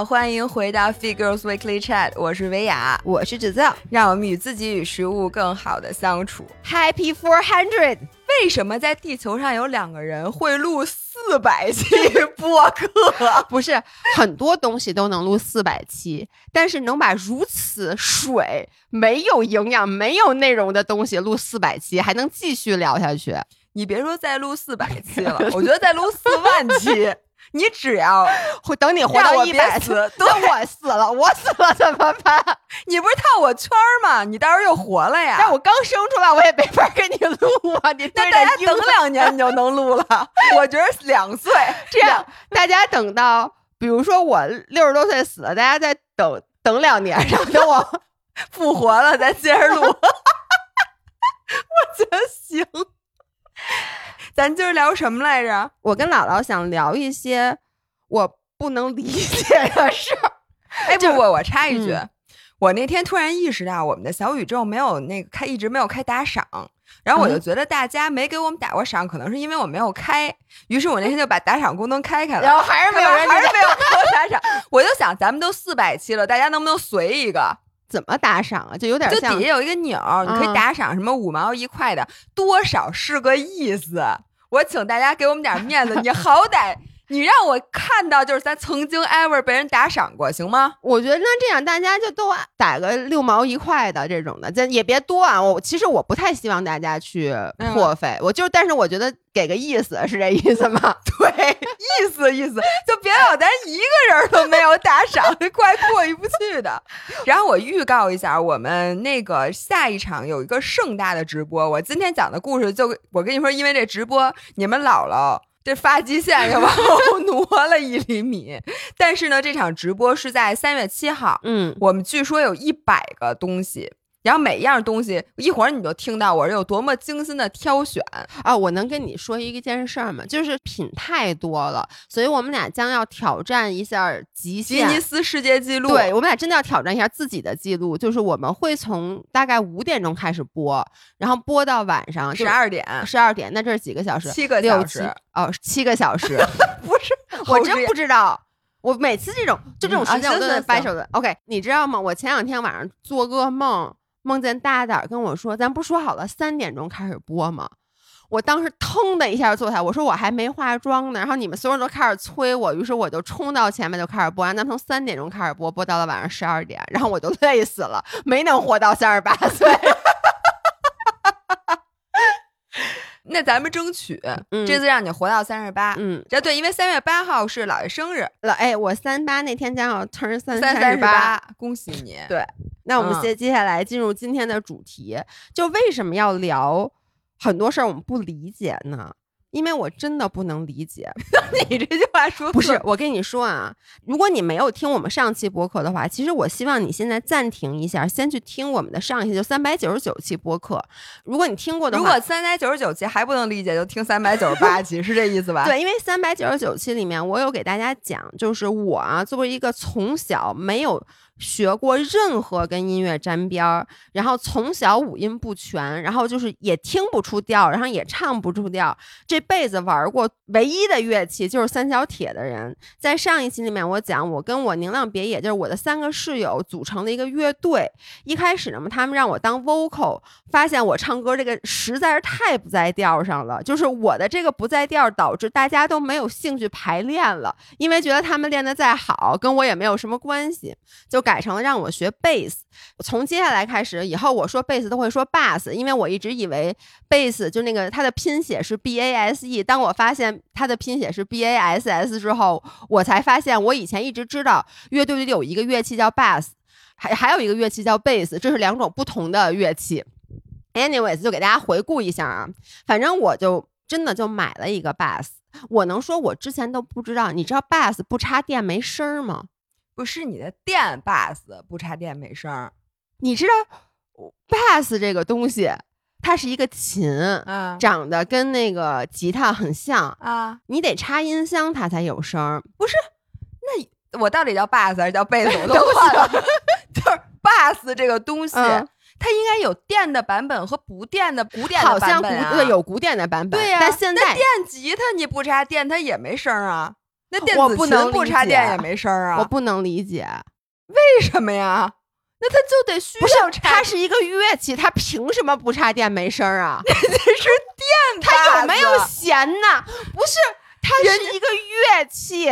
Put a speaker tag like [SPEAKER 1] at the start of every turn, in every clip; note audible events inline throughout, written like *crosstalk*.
[SPEAKER 1] 好，欢迎回到 Figures Weekly Chat，我是维雅，
[SPEAKER 2] 我是芷造，
[SPEAKER 1] 让我们与自己与食物更好的相处。
[SPEAKER 2] Happy Four Hundred，
[SPEAKER 1] 为什么在地球上有两个人会录四百期播客？*laughs*
[SPEAKER 2] 不是很多东西都能录四百期，但是能把如此水、没有营养、没有内容的东西录四百期，还能继续聊下去？
[SPEAKER 1] 你别说再录四百期了，我觉得再录四万期，你只要 *laughs*
[SPEAKER 2] 会等你活到一百
[SPEAKER 1] 别死
[SPEAKER 2] 次，*laughs* 那我死了，我死了怎么办？*laughs*
[SPEAKER 1] 你不是套我圈儿吗？你到时候又活了呀。
[SPEAKER 2] 但我刚生出来，我也没法给你录啊！你
[SPEAKER 1] 那大家等两年你就能录了。我觉得两岁
[SPEAKER 2] 这样，大家等到，比如说我六十多岁死了，大家再等等两年，然后等我
[SPEAKER 1] 复活了咱接着录。我觉得行。咱今儿聊什么来着？
[SPEAKER 2] 我跟姥姥想聊一些我不能理解的事儿。*laughs*
[SPEAKER 1] 哎，不不，我插一句，
[SPEAKER 2] 嗯
[SPEAKER 1] 我那天突然意识到，我们的小宇宙没有那个开，一直没有开打赏。然后我就
[SPEAKER 2] 嗯
[SPEAKER 1] 觉得大家没给我们打过赏，可能是因为我没有开。于是我那天就把打赏功能开开了，
[SPEAKER 2] 然后还是没有人
[SPEAKER 1] 还是没有给我打赏。我就想，咱们都四百期了，大家能不能随一个？
[SPEAKER 2] 怎么打赏啊？就有点像
[SPEAKER 1] 就底下有一个钮儿，你可以
[SPEAKER 2] 嗯
[SPEAKER 1] 打赏什么五毛一块的，多少是个意思。我请大家给我们点面子，你好歹你让我看到，就是咱曾经 ever 被人打赏过，行吗？
[SPEAKER 2] 我觉得那这样大家就都打个六毛一块的这种的，咱也别多啊。我其实我不太希望大家去破费，我就但是我觉得给个意思是这意思吗？*laughs*
[SPEAKER 1] 对，意思意思，就别有咱一个人都没有打赏，*laughs* 怪过意不去的。然后我预告一下，我们那个下一场有一个盛大的直播。我今天讲的故事就，我跟你说，因为这直播，你们姥姥这发际线又往后挪了一厘米。但是呢，这场直播是在三月七号，
[SPEAKER 2] 嗯，
[SPEAKER 1] 我们据说有一百个东西。然后每一样东西，一会儿你就听到我是有多么精心的挑选。
[SPEAKER 2] 啊，我能跟你说一件事儿吗？就是品太多了，所以我们俩将要挑战一下极
[SPEAKER 1] 吉。尼斯世界纪录，
[SPEAKER 2] 对，我们俩真的要挑战一下自己的记录，就是我们会从大概五点钟开始播，然后播到晚上
[SPEAKER 1] 十二点，
[SPEAKER 2] 十二点，那这是几个小时？
[SPEAKER 1] 七个小时，
[SPEAKER 2] 哦，七个小时，*laughs*
[SPEAKER 1] 不是，
[SPEAKER 2] 我真不知道。我每次这种就这种时间，我都在掰手的。OK，你知道吗？我前两天晚上做噩梦，梦见大胆跟我说：“咱不说好了三点钟开始播吗？”我当时腾的一下坐下，我说我还没化妆呢，然后你们所有人都开始催我，于是我就冲到前面就开始播，然后咱们从三点钟开始播，播到了晚上十二点，然后我就累死了，没能活到三十八岁。*laughs*
[SPEAKER 1] 那咱们争取、
[SPEAKER 2] 嗯
[SPEAKER 1] 这次让你活到三十八。
[SPEAKER 2] 嗯，
[SPEAKER 1] 这对，因为三月八号是姥爷生日，
[SPEAKER 2] 老，哎，我三八那天正好 turn 三
[SPEAKER 1] 三
[SPEAKER 2] 十
[SPEAKER 1] 十八，恭喜你。
[SPEAKER 2] 对那我们
[SPEAKER 1] 嗯
[SPEAKER 2] 接接下来进入今天的主题，就为什么要聊很多事儿我们不理解呢？因为我真的不能理解。*laughs*
[SPEAKER 1] 你这句话说
[SPEAKER 2] 不是，我跟你说啊，如果你没有听我们上期播客的话，其实我希望你现在暂停一下，先去听我们的上一期，就三百九十九期播客。如果你听过的话，
[SPEAKER 1] 如果三百九十九期还不能理解，就听三百九十八期，是这意思吧？*laughs*
[SPEAKER 2] 对，因为三百九十九期里面，我有给大家讲，就是我啊，作为一个从小没有学过任何跟音乐沾边儿，然后从小五音不全，然后就是也听不出调，然后也唱不出调，这辈子玩过唯一的乐器就是三角铁的人，在上一期里面我讲，我跟我宁浪别野就是我的三个室友组成了一个乐队，一开始呢，他们让我当 vocal，发现我唱歌这个实在是太不在调上了，就是我的这个不在调，导致大家都没有兴趣排练了，因为觉得他们练得再好，跟我也没有什么关系，就改成了让我学贝斯。从接下来开始，以后我说贝斯都会说 bass，因为我一直以为贝斯就那个它的拼写是 b a s e，当我发现它的拼写是 b a s s 之后，我才发现我以前一直知道乐队里有一个乐器叫 bass。还还有一个乐器叫贝斯，这是两种不同的乐器。Anyways，就给大家回顾一下啊，反正我就真的就买了一个 bass。我能说我之前都不知道，你知道 bass 不插电没声儿吗？
[SPEAKER 1] 不是你的电 bass 不插电没声儿
[SPEAKER 2] 你知道 bass 这个东西，它是一个琴，
[SPEAKER 1] 啊
[SPEAKER 2] 长得跟那个吉他很像，
[SPEAKER 1] 啊！
[SPEAKER 2] 你得插音箱它才有声儿。
[SPEAKER 1] 我到底叫 bass 还是叫贝斯？我都 *laughs* 忘了。*laughs* 就是 bass 这个东西，
[SPEAKER 2] 嗯
[SPEAKER 1] 它应该有电的版本和不电的古典
[SPEAKER 2] 好像古
[SPEAKER 1] 的版本啊。
[SPEAKER 2] 对有古典的版本，
[SPEAKER 1] 对呀、
[SPEAKER 2] 但现在
[SPEAKER 1] 那电吉他你不插电，它也没声啊。那电子
[SPEAKER 2] 我不能
[SPEAKER 1] 琴不插电也没声儿啊？
[SPEAKER 2] 我不能理解，
[SPEAKER 1] 为什么呀？那它就得需要插，
[SPEAKER 2] 它是一个乐器，它凭什么不插电没声儿啊？*laughs*
[SPEAKER 1] 那是电
[SPEAKER 2] 它有没有弦呢？不是，它是一个乐器。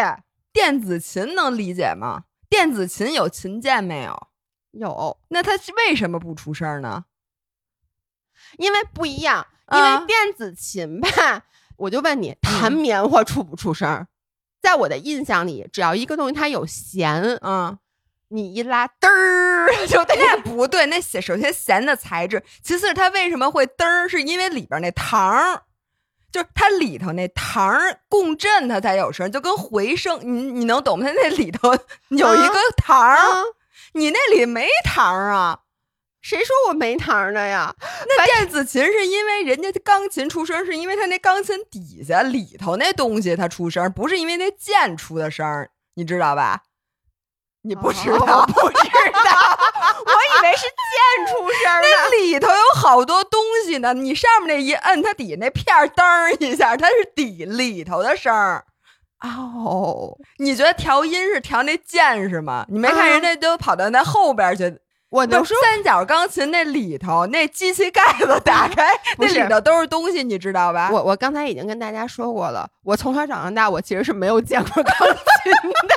[SPEAKER 1] 电子琴能理解吗？电子琴有琴键没有？
[SPEAKER 2] 有，
[SPEAKER 1] 那它是为什么不出声呢？
[SPEAKER 2] 因为不一样，因
[SPEAKER 1] 啊
[SPEAKER 2] 为电子琴吧，我就问你，弹棉花出不出声儿？在我的印象里，只要一个东西它有弦，
[SPEAKER 1] 嗯，
[SPEAKER 2] 你一拉嘚儿 *laughs* 就得
[SPEAKER 1] 那不对，那弦首先弦的材质，其次它为什么会嘚儿，是因为里边那糖儿，就是它里头那糖儿共振，它才有声，就跟回声，你你能懂吗？它那里头 *laughs* 有一个糖。你那里没糖儿啊。
[SPEAKER 2] 谁说我没糖儿呢呀？
[SPEAKER 1] 那电子琴是因为人家钢琴出声，是因为它那钢琴底下里头那东西它出声，不是因为那键出的声儿，你知道吧？你不知道？
[SPEAKER 2] 哦不知道，*laughs* 我以为是键出声呢。
[SPEAKER 1] 那里头有好多东西呢，你上面那一摁，它底下那片儿噔一下，它是底里头的声儿。
[SPEAKER 2] 哦，
[SPEAKER 1] 你觉得调音是调那键是吗？你没看
[SPEAKER 2] 啊
[SPEAKER 1] 人家都跑到那后边去？
[SPEAKER 2] 我能说
[SPEAKER 1] 三角钢琴那里头那机器盖子打开，那里头都是东西，你知道吧？
[SPEAKER 2] 我我刚才已经跟大家说过了，我从小长到大，我其实是没有见过钢琴的。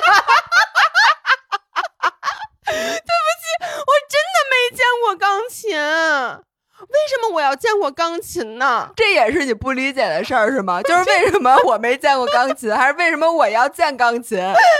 [SPEAKER 2] *laughs* 对不起，我真的没见过钢琴。为什么我要见过钢琴呢？
[SPEAKER 1] 这也是你不理解的事儿是吗？就是为什么我没见过钢琴，还是为什么我要见钢琴？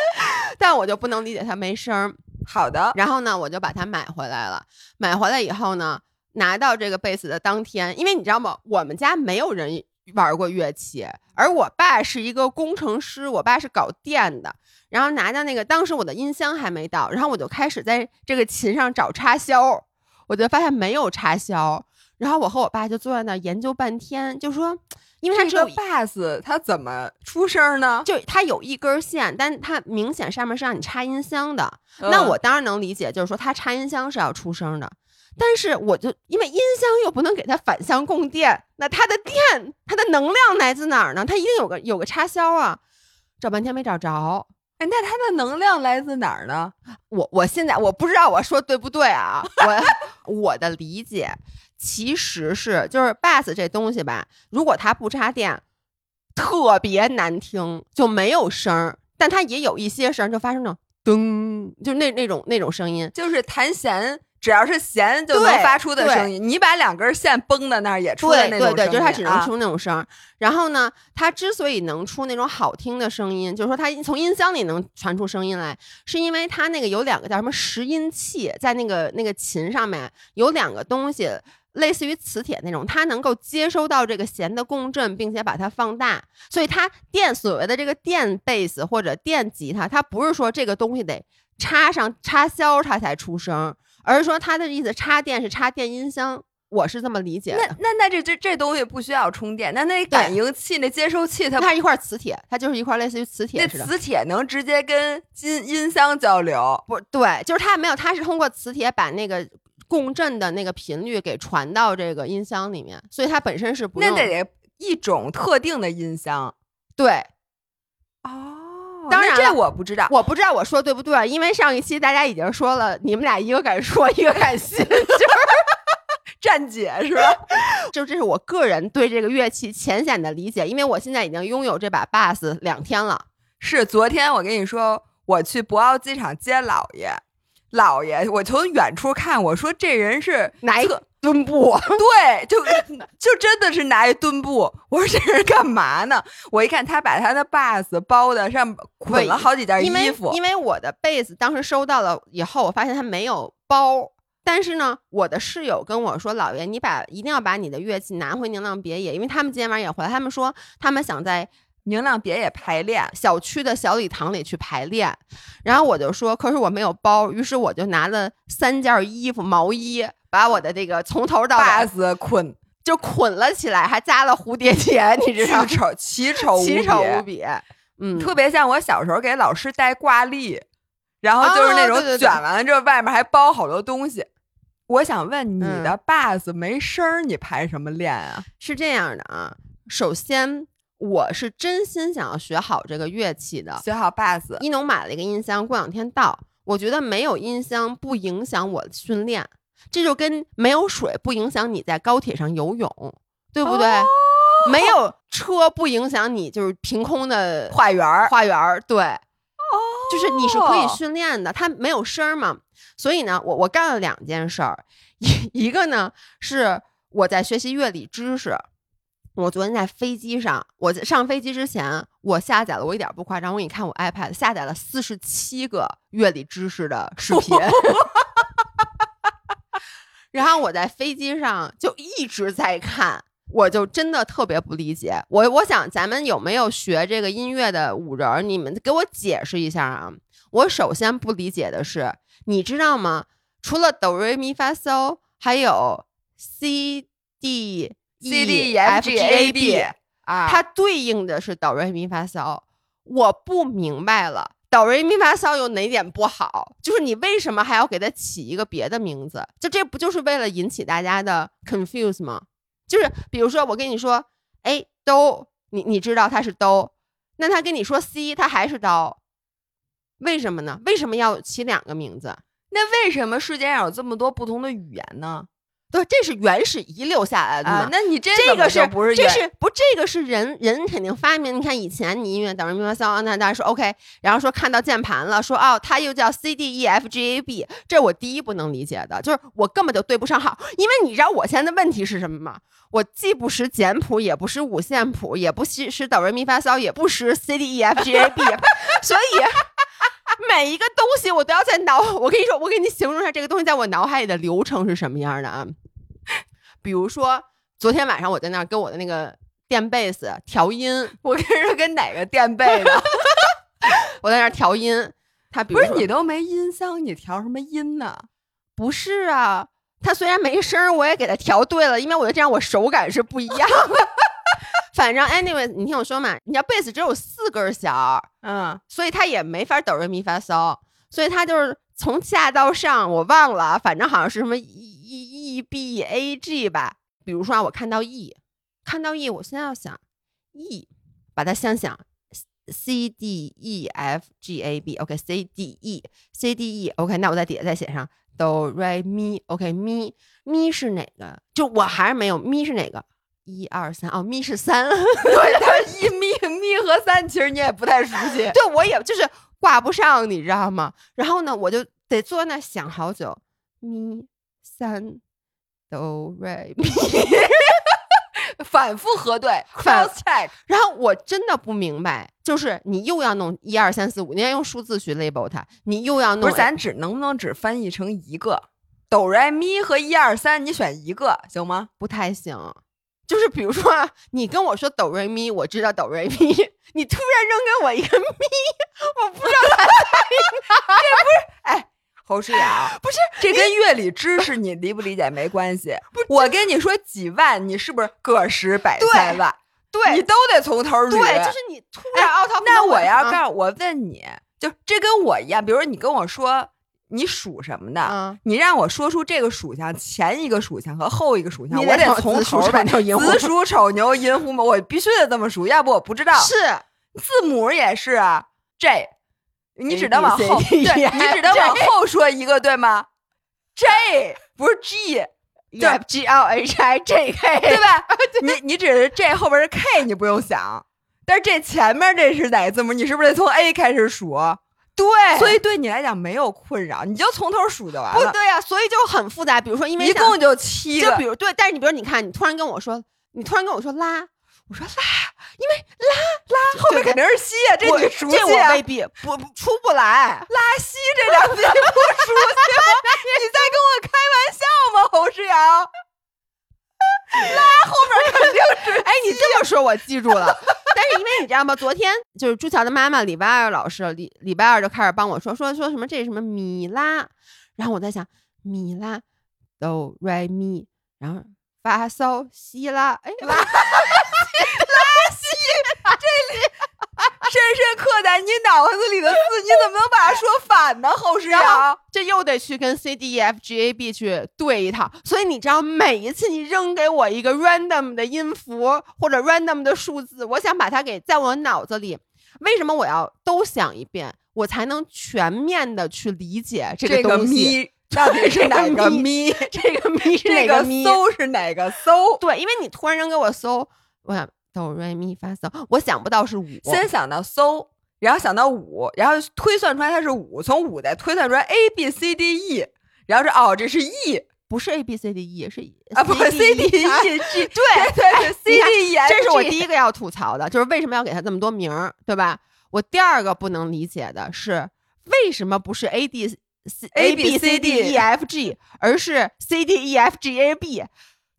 [SPEAKER 1] *laughs*
[SPEAKER 2] 但我就不能理解它没声儿。
[SPEAKER 1] 好的，
[SPEAKER 2] 然后呢，我就把它买回来了。买回来以后呢，拿到这个贝斯的当天，因为你知道吗，我们家没有人玩过乐器，而我爸是一个工程师，我爸是搞电的。然后拿到那个，当时我的音箱还没到，然后我就开始在这个琴上找插销，我就发现没有插销。然后我和我爸就坐在那儿研究半天，就说，*tsk* 因为它只有
[SPEAKER 1] 这个 bass 它怎么出声呢？
[SPEAKER 2] 就它有一根线，但它明显上面是让你插音箱的。那
[SPEAKER 1] 嗯
[SPEAKER 2] 我当然能理解，就是说它插音箱是要出声的，但是我就因为音箱又不能给它反向供电，那它的电它的能量来自哪儿呢？它一定有个有个插销啊，找半天没找着。
[SPEAKER 1] 那它的能量来自哪儿呢？
[SPEAKER 2] 我我现在我不知道我说对不对啊，我 *laughs* 我的理解其实是就是 bass 这东西吧，如果它不插电，特别难听，就没有声儿，但它也有一些声儿，就发生那种噔，就那那种那种声音。
[SPEAKER 1] 就是弹弦，只要是弦就能发出的声音。你把两根线绷在那儿也出那种声音
[SPEAKER 2] 就是它只能
[SPEAKER 1] 啊
[SPEAKER 2] 出那种声儿。然后呢，它之所以能出那种好听的声音，就是说它从音箱里能传出声音来，是因为它那个有两个叫什么拾音器，在那个那个琴上面有两个东西。类似于磁铁那种，它能够接收到这个弦的共振，并且把它放大，所以它电所谓的这个电贝斯或者电吉他，它不是说这个东西得插上插销它才出声，而是说他的意思插电是插电音箱，我是这么理解的。
[SPEAKER 1] 那那那这这这东西不需要充电，那那感应器、那接收器它
[SPEAKER 2] 它是一块磁铁，它就是一块类似于磁铁的。
[SPEAKER 1] 磁铁能直接跟金音箱交流。
[SPEAKER 2] 不对，就是它没有，它是通过磁铁把那个共振的那个频率给传到这个音箱里面，所以它本身是不用
[SPEAKER 1] 那得一种特定的音箱
[SPEAKER 2] 对。
[SPEAKER 1] 哦
[SPEAKER 2] 当然了
[SPEAKER 1] 这我不知道。
[SPEAKER 2] 我不知道我说对不对，因为上一期大家已经说了，你们俩一个敢说，一个敢信，就是 *laughs*
[SPEAKER 1] 站姐是吧？
[SPEAKER 2] 就这是我个人对这个乐器浅显的理解，因为我现在已经拥有这把 bass 两天了。
[SPEAKER 1] 是昨天我跟你说，我去博鳌机场接姥爷，姥爷，我从远处看，我说这人是
[SPEAKER 2] 哪一
[SPEAKER 1] 特
[SPEAKER 2] 墩布，*laughs*
[SPEAKER 1] 对，就就真的是拿一墩布。我说这是干嘛呢？我一看他把他的 bass 包的上捆了好几件衣服，
[SPEAKER 2] 因为我的被子当时收到了以后，我发现他没有包。但是呢，我的室友跟我说：“老爷，你把一定要把你的乐器拿回宁浪别野，因为他们今天晚上也回来。他们说他们想在
[SPEAKER 1] 宁浪别野排练。
[SPEAKER 2] 小区的小礼堂里去排练。然后我就说，可是我没有包，于是我就拿了三件衣服、毛衣，把我的这个从头到尾
[SPEAKER 1] bass 捆
[SPEAKER 2] 就捆了起来，还加了蝴蝶结，你知道吗？*laughs*
[SPEAKER 1] 丑奇丑无
[SPEAKER 2] 奇丑无
[SPEAKER 1] 比，
[SPEAKER 2] 嗯，
[SPEAKER 1] 特别像我小时候给老师带挂历，然后就是那种卷完了之后外面还包好多东西。我想问你
[SPEAKER 2] 嗯
[SPEAKER 1] 的 bass 没声儿，你排什么练啊？
[SPEAKER 2] 是这样的啊。首先，我是真心想要学好这个乐器的。
[SPEAKER 1] 学好 bass，
[SPEAKER 2] 一农买了一个音箱，过两天到。我觉得没有音箱不影响我训练，这就跟没有水不影响你在高铁上游泳，对不对？
[SPEAKER 1] 哦
[SPEAKER 2] 没有车不影响你就是凭空的
[SPEAKER 1] 画圆儿。
[SPEAKER 2] 花园儿，对，
[SPEAKER 1] 哦
[SPEAKER 2] 就是你是可以训练的，它没有声儿嘛。所以呢，我我干了两件事儿，一一个呢是我在学习乐理知识。我昨天在飞机上，我在上飞机之前，我下载了，我一点儿不夸张，我给你看我 iPad 下载了四十七个乐理知识的视频。*laughs* 然后我在飞机上就一直在看，我就真的特别不理解。我我想咱们有没有学这个音乐的五人儿？你们给我解释一下啊！我首先不理解的是，你知道吗？除了哆瑞咪发嗦，还有 C D
[SPEAKER 1] C D E F G A B 啊，
[SPEAKER 2] 它对应的是哆瑞咪发嗦。我不明白了，哆瑞咪发嗦有哪点不好？就是你为什么还要给它起一个别的名字？就这不就是为了引起大家的 confuse 吗？就是比如说我跟你说，哎，哆，你你知道它是哆，那他跟你说 C，它还是哆，为什么呢？为什么要起两个名字？
[SPEAKER 1] 那为什么世界上有这么多不同的语言呢？
[SPEAKER 2] 对，这是原始遗留下来的嘛。
[SPEAKER 1] 啊，那你这
[SPEAKER 2] 这个
[SPEAKER 1] 是不是
[SPEAKER 2] 这是不这个是人人肯定发明。你看以前你音乐等于咪发嗦，那大家说 OK，然后说看到键盘了，说哦，它又叫 C D E F G A B，这是我第一不能理解的，就是我根本就对不上号。因为你知道我现在的问题是什么吗？我既不识简谱，也不识五线谱，也不识识哆来咪发嗦，也不识 C D E F G A B，*laughs* 所以。*laughs* 每一个东西我都要在脑，我跟你说，我给你形容一下这个东西在我脑海里的流程是什么样的啊？比如说，昨天晚上我在那儿跟我的那个电贝斯调音，*laughs*
[SPEAKER 1] 我跟你说跟哪个垫背的？*laughs*
[SPEAKER 2] 我在那儿调音，他比
[SPEAKER 1] 不
[SPEAKER 2] 如说
[SPEAKER 1] 是你都没音箱，你调什么音呢？
[SPEAKER 2] 不是啊，他虽然没声儿，我也给他调对了，因为我觉得这样我手感是不一样的。*laughs* 反正 anyway，你听我说嘛，你知道贝斯只有四根弦儿，
[SPEAKER 1] 嗯，
[SPEAKER 2] 所以他也没法哆来咪发嗦，所以他就是从下到上，我忘了，反正好像是什么 E E E B A G 吧。比如说啊，我看到 E，看到 E，我现在要想 E，把它想想 C D E F G A B，OK，C D E C D E，OK，那我在底下再写上哆来咪，OK，咪咪是哪个？就我还是没有咪是哪个？一二三，哦，咪是三。*laughs*
[SPEAKER 1] 对，但是一咪咪和三，其实你也不太熟悉。*laughs*
[SPEAKER 2] 对我也就是挂不上，你知道吗？然后呢，我就得坐那想好久，咪三哆瑞咪，*laughs*
[SPEAKER 1] 反复核对
[SPEAKER 2] 反
[SPEAKER 1] ，cross check。
[SPEAKER 2] 然后我真的不明白，就是你又要弄一二三四五，你要用数字去 label 它，你又要弄，
[SPEAKER 1] 不是，咱只能不能只翻译成一个哆来咪和一二三，你选一个行吗？
[SPEAKER 2] 不太行。就是比如说啊，你跟我说哆瑞咪，我知道哆瑞咪，你突然扔给我一个咪，我不知道它 *laughs*
[SPEAKER 1] 侯诗雅，
[SPEAKER 2] 不是
[SPEAKER 1] 这跟乐理知识你理不理解没关系。我跟你说几万，你是不是个十百
[SPEAKER 2] 对
[SPEAKER 1] 千万？
[SPEAKER 2] 对
[SPEAKER 1] 你都得从头捋。
[SPEAKER 2] 对，就是你突然凹槽。
[SPEAKER 1] 那我要
[SPEAKER 2] 告
[SPEAKER 1] 告诉我问你，就这跟我一样，比如说你跟我说你属什么的，
[SPEAKER 2] 嗯
[SPEAKER 1] 你让我说出这个属相前一个属相和后一个属相，我得
[SPEAKER 2] 得从
[SPEAKER 1] 从头儿吧。
[SPEAKER 2] 子鼠丑牛寅虎
[SPEAKER 1] 子鼠丑牛寅虎卯，我必须得这么数，要不我不知道。
[SPEAKER 2] 是
[SPEAKER 1] 字母也是啊，J，*laughs* 你只能往后，对
[SPEAKER 2] E
[SPEAKER 1] 你只能往后说一个，对吗？J *laughs* 不是 G，对
[SPEAKER 2] G L H I J K，
[SPEAKER 1] 对吧？你你只是 J 后边是 K，你不用想，但是这前面这是哪个字母？你是不是得从 A 开始数？
[SPEAKER 2] 对，
[SPEAKER 1] 所以对你来讲没有困扰，你就从头数就完了。
[SPEAKER 2] 不对呀、所以就很复杂。比如说，因为
[SPEAKER 1] 一共就七个
[SPEAKER 2] 就比，如对，但是你比如你看，你突然跟我说，你突然跟我说拉，我说拉，因为拉拉
[SPEAKER 1] 后面肯定是西呀，这你熟
[SPEAKER 2] 这
[SPEAKER 1] 悉啊。
[SPEAKER 2] 我未必不不出不来。
[SPEAKER 1] 拉西这两字你不熟悉吗？你在跟我开玩笑吗，侯世阳？拉后面肯定是 *laughs*
[SPEAKER 2] 哎，你这么说，我记住了。*laughs* 但是因为你知道吗？昨天就是朱乔的妈妈礼拜二老师礼礼拜二就开始帮我说说说什么这是什么米拉，然后我在想米拉哆来咪，然后发嗦西拉，哎拉 *laughs*
[SPEAKER 1] 深深刻在你脑子里的字，你怎么能把它说反呢？后世阳，
[SPEAKER 2] 这又得去跟 C D E F G A B 去对一套。所以你知道，每一次你扔给我一个 random 的音符或者 random 的数字，我想把它给在我脑子里，为什么我要都想一遍，我才能全面的去理解这
[SPEAKER 1] 个
[SPEAKER 2] 东西
[SPEAKER 1] 到底是哪 *laughs* 个咪？
[SPEAKER 2] 这个咪是哪
[SPEAKER 1] 个
[SPEAKER 2] 咪？
[SPEAKER 1] 搜是哪个搜？
[SPEAKER 2] 对，因为你突然扔给我搜，我想。哆瑞咪发嗦，我想不到是五，
[SPEAKER 1] 先想到搜，然后想到五，然后推算出来它是五，从五再推算出来 A B C D E，然后是哦，这是 E，
[SPEAKER 2] 不是 A B C D E，是
[SPEAKER 1] 啊，不 C D E G，*laughs*
[SPEAKER 2] 对
[SPEAKER 1] 对对，C D E，
[SPEAKER 2] 这是我第一个要吐槽的，就是为什么要给他这么多名儿，对吧？我第二个不能理解的是，为什么不是 A D C A B C D E F G，而是 C D E F G A B，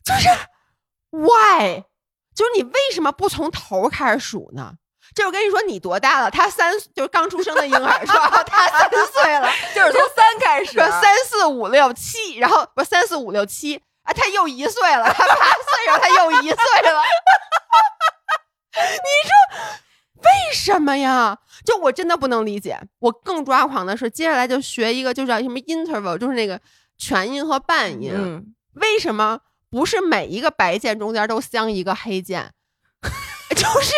[SPEAKER 2] 就是 *laughs* Why？就是你为什么不从头开始数呢？这我跟你说，你多大了？他三，就是刚出生的婴儿是吧？*laughs* 他三岁了，*laughs*
[SPEAKER 1] 就是从三开始，
[SPEAKER 2] 三四五六七，然后不三四五六七啊，他又一岁了，他八岁，然后他又一岁了。*laughs* 你说为什么呀？就我真的不能理解。我更抓狂的是，接下来就学一个，就叫什么 interval，就是那个全音和半音。为什么？不是每一个白键中间都镶一个黑键，*laughs* 就是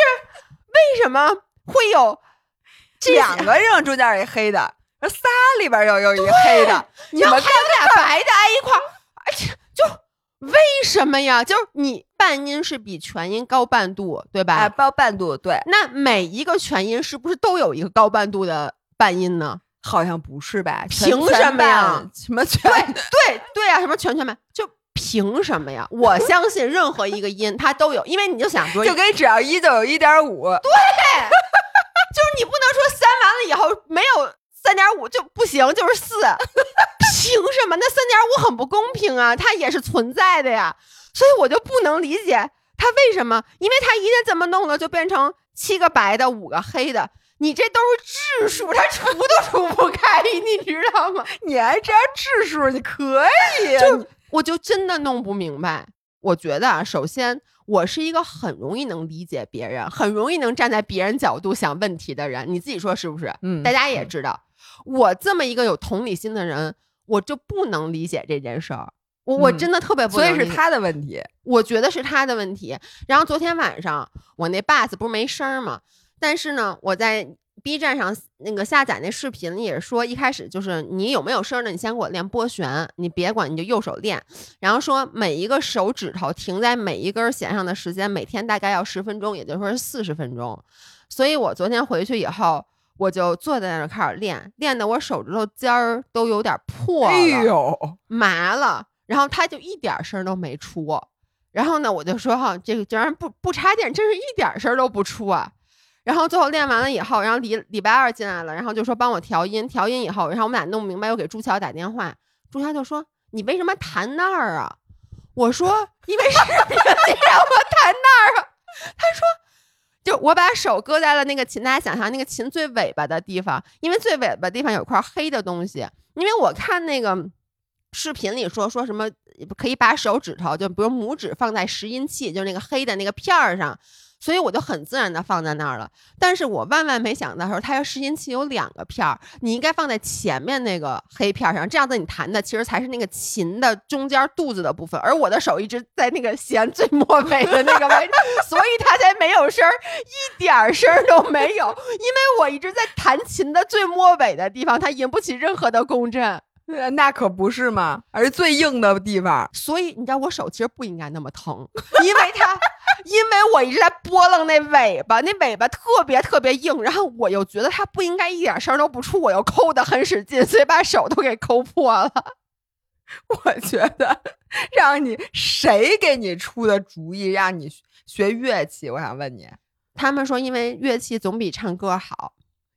[SPEAKER 2] 为什么会有 *laughs*
[SPEAKER 1] 两个人中间一黑的，仨里边又有一黑的，你们还有
[SPEAKER 2] 俩白的挨一块儿，而且就为什么呀？就是你半音是比全音高半度，对吧？
[SPEAKER 1] 高半度，对。
[SPEAKER 2] 那每一个全音是不是都有一个高半度的半音呢？
[SPEAKER 1] 好像不是吧？
[SPEAKER 2] 凭什么呀？
[SPEAKER 1] 什么全？
[SPEAKER 2] 对对对啊！什么全全半就。凭什么呀？我相信任何一个音它都有，因为你就想说，*laughs*
[SPEAKER 1] 就跟只要一就有一点五，
[SPEAKER 2] 对，就是你不能说三完了以后没有三点五就不行，就是四，凭什么？那三点五很不公平啊，它也是存在的呀，所以我就不能理解它为什么，因为它一旦这么弄了，就变成七个白的，五个黑的，你这都是质数，它除都除不开，你知道吗？
[SPEAKER 1] 你还这样质数，你可以
[SPEAKER 2] 就。我就真的弄不明白。我觉得啊，首先我是一个很容易能理解别人、很容易能站在别人角度想问题的人。你自己说是不是？
[SPEAKER 1] 嗯，
[SPEAKER 2] 大家也知道，我这么一个有同理心的人，我就不能理解这件事儿。我我真的特别不，
[SPEAKER 1] 所以是他的问题。
[SPEAKER 2] 我觉得是他的问题。然后昨天晚上我那 bus 不是没声儿吗？但是呢，我在。B 站上那个下载那视频也是说，一开始就是你有没有声呢？你先给我练拨弦，你别管，你就右手练。然后说每一个手指头停在每一根弦上的时间，每天大概要十分钟，也就是说四十分钟。所以我昨天回去以后，我就坐在那儿开始练，练的我手指头尖儿都有点破
[SPEAKER 1] 了，
[SPEAKER 2] 麻了。然后他就一点声都没出。然后呢，我就说哈，这个竟然不不插电，真是一点声都不出啊。然后最后练完了以后，然后礼礼拜二进来了，然后就说帮我调音，调音以后，然后我们俩弄不明白，又给朱乔打电话，朱乔就说你为什么弹那儿啊？我说因为视频里让我弹那儿啊。他说就我把手搁在了那个琴，大家想象那个琴最尾巴的地方，因为最尾巴地方有块黑的东西，因为我看那个视频里说说什么可以把手指头就比如拇指放在拾音器，就是那个黑的那个片儿上。所以我就很自然的放在那儿了，但是我万万没想到说，它要拾音器有两个片儿，你应该放在前面那个黑片上，这样子你弹的其实才是那个琴的中间肚子的部分，而我的手一直在那个弦最末尾的那个位置，*laughs* 所以它才没有声儿，一点儿声儿都没有，因为我一直在弹琴的最末尾的地方，它引不起任何的共振。
[SPEAKER 1] 那可不是嘛，而是最硬的地方。
[SPEAKER 2] 所以你知道我手其实不应该那么疼，因为它，因为我一直在拨楞那尾巴，那尾巴特别特别硬，然后我又觉得它不应该一点声都不出，我又抠的很使劲，所以把手都给抠破了。*laughs*
[SPEAKER 1] 我觉得让你谁给你出的主意让你学乐器？我想问你，
[SPEAKER 2] 他们说因为乐器总比唱歌好。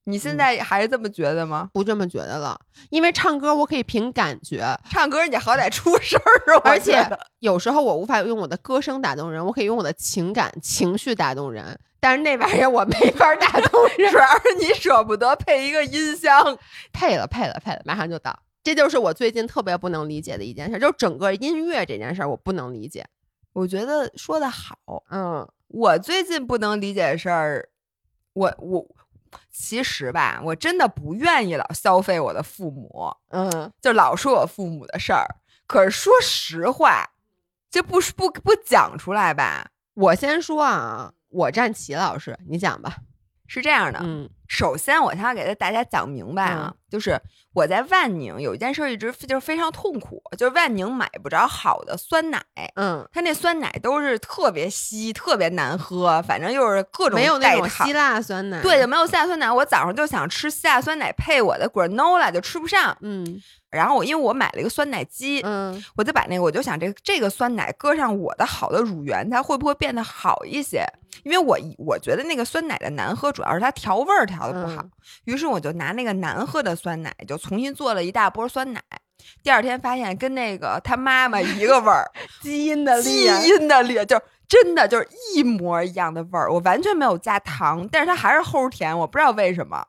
[SPEAKER 1] 你现在还是这么觉得吗？
[SPEAKER 2] 不这么觉得了，因为唱歌我可以凭感觉，
[SPEAKER 1] 唱歌你好歹出声儿，
[SPEAKER 2] 而且有时候我无法用我的歌声打动人，我可以用我的情感情绪打动人，但是那玩意儿我没法打动人，
[SPEAKER 1] 主要是你舍不得配一个音箱，
[SPEAKER 2] 配了配了配了，马上就到，这就是我最近特别不能理解的一件事，就是整个音乐这件事儿我不能理解。
[SPEAKER 1] 我觉得说的好，
[SPEAKER 2] 嗯，
[SPEAKER 1] 我最近不能理解的事儿，我我。其实吧，我真的不愿意老消费我的父母，
[SPEAKER 2] 嗯，
[SPEAKER 1] 就老说我父母的事儿。可是说实话，这不不不讲出来吧？
[SPEAKER 2] 我先说啊，我站齐老师，你讲吧。
[SPEAKER 1] 是这样的，
[SPEAKER 2] 嗯
[SPEAKER 1] 首先我先要给大家讲明白啊，就是我在万宁有一件事儿一直就是非常痛苦，就是万宁买不着好的酸奶，
[SPEAKER 2] 嗯，
[SPEAKER 1] 它那酸奶都是特别稀、特别难喝，反正就是各种
[SPEAKER 2] 没有那种希腊酸奶。
[SPEAKER 1] 对，就没有希腊酸奶。我早上就想吃希腊酸奶配我的 granola，就吃不上。
[SPEAKER 2] 嗯
[SPEAKER 1] 然后我因为我买了一个酸奶机，
[SPEAKER 2] 嗯
[SPEAKER 1] 我就把那个我就想这这个酸奶搁上我的好的乳源，它会不会变得好一些？因为我我觉得那个酸奶的难喝，主要是它调味儿调的不好。
[SPEAKER 2] 嗯
[SPEAKER 1] 于是我就拿那个难喝的酸奶，就重新做了一大波酸奶。第二天发现跟那个他妈妈一个味儿，*laughs*
[SPEAKER 2] 基因的
[SPEAKER 1] 基因的裂，就是真的就是一模一样的味儿，我完全没有加糖，但是它还是齁甜，我不知道为什么。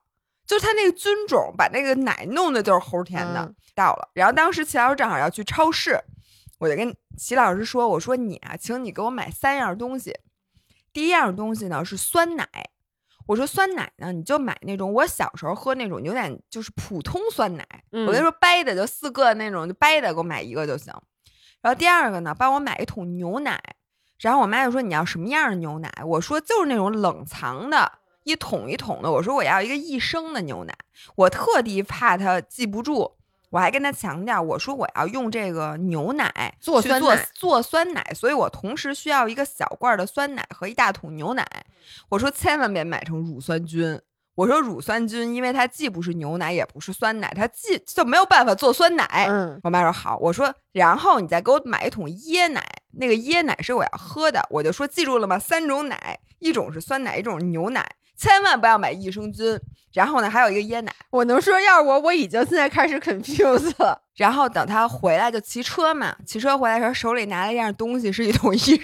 [SPEAKER 1] 就是它那个菌种把那个奶弄的就是齁甜的。
[SPEAKER 2] 嗯
[SPEAKER 1] 到了，然后当时齐老师正好要去超市，我就跟齐老师说：“我说你啊，请你给我买三样东西。第一样东西呢是酸奶，我说酸奶呢你就买那种我小时候喝那种牛奶就是普通酸奶，
[SPEAKER 2] 嗯
[SPEAKER 1] 我跟你说掰的就四个那种，就掰的给我买一个就行。然后第二个呢，帮我买一桶牛奶。然后我妈就说你要什么样的牛奶？我说就是那种冷藏的，一桶一桶的。我说我要一个一升的牛奶，我特地怕它记不住，我还跟他强调，我说我要用这个牛奶做
[SPEAKER 2] 做酸奶
[SPEAKER 1] 做酸奶，所以我同时需要一个小罐的酸奶和一大桶牛奶。我说千万别买成乳酸菌。我说乳酸菌，因为它既不是牛奶，也不是酸奶，它既就没有办法做酸奶。
[SPEAKER 2] 嗯
[SPEAKER 1] 我妈说好，我说然后你再给我买一桶椰奶，那个椰奶是我要喝的，我就说记住了吗？三种奶，一种是酸奶，一种是牛奶，千万不要买益生菌。然后呢，还有一个椰奶。
[SPEAKER 2] 我能说，要是我，我已经现在开始 confuse 了。
[SPEAKER 1] 然后等他回来就骑车嘛，骑车回来的时候手里拿了一样东西，是一桶 *laughs* 益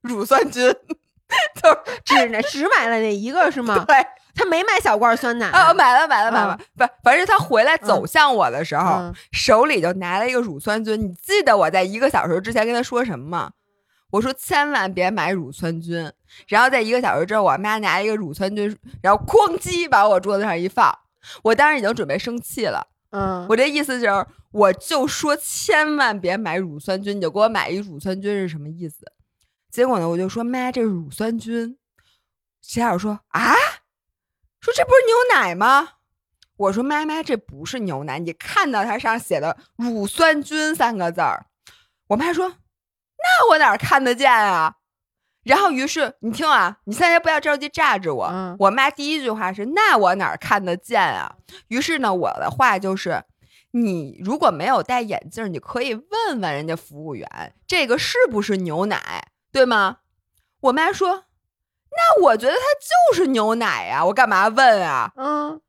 [SPEAKER 1] 乳酸菌，*laughs* 就是
[SPEAKER 2] 只买了那一个是吗？
[SPEAKER 1] 对
[SPEAKER 2] 他没买小罐酸奶
[SPEAKER 1] 啊，我买了买了买了，不，反正他回来走向我的时候，
[SPEAKER 2] 嗯
[SPEAKER 1] 手里就拿了一个乳酸菌。你记得我在一个小时之前跟他说什么吗？我说千万别买乳酸菌。然后在一个小时之后，我妈拿一个乳酸菌，然后哐叽把我桌子上一放，我当时已经准备生气了。
[SPEAKER 2] 嗯，
[SPEAKER 1] 我这意思就是，我就说千万别买乳酸菌，你就给我买一乳酸菌是什么意思？结果呢，我就说妈，这是乳酸菌。齐老师说啊，说这不是牛奶吗？我说妈妈，这不是牛奶，你看到它上写的乳酸菌三个字儿。我妈说，那我哪儿看得见啊？然后于是你听啊，你现在不要着急炸着我。
[SPEAKER 2] 嗯
[SPEAKER 1] 我妈第一句话是：“那我哪儿看得见啊？”于是呢，我的话就是：你如果没有戴眼镜，你可以问问人家服务员，这个是不是牛奶，对吗？我妈说：“那我觉得它就是牛奶呀、我干嘛问啊？”
[SPEAKER 2] 嗯，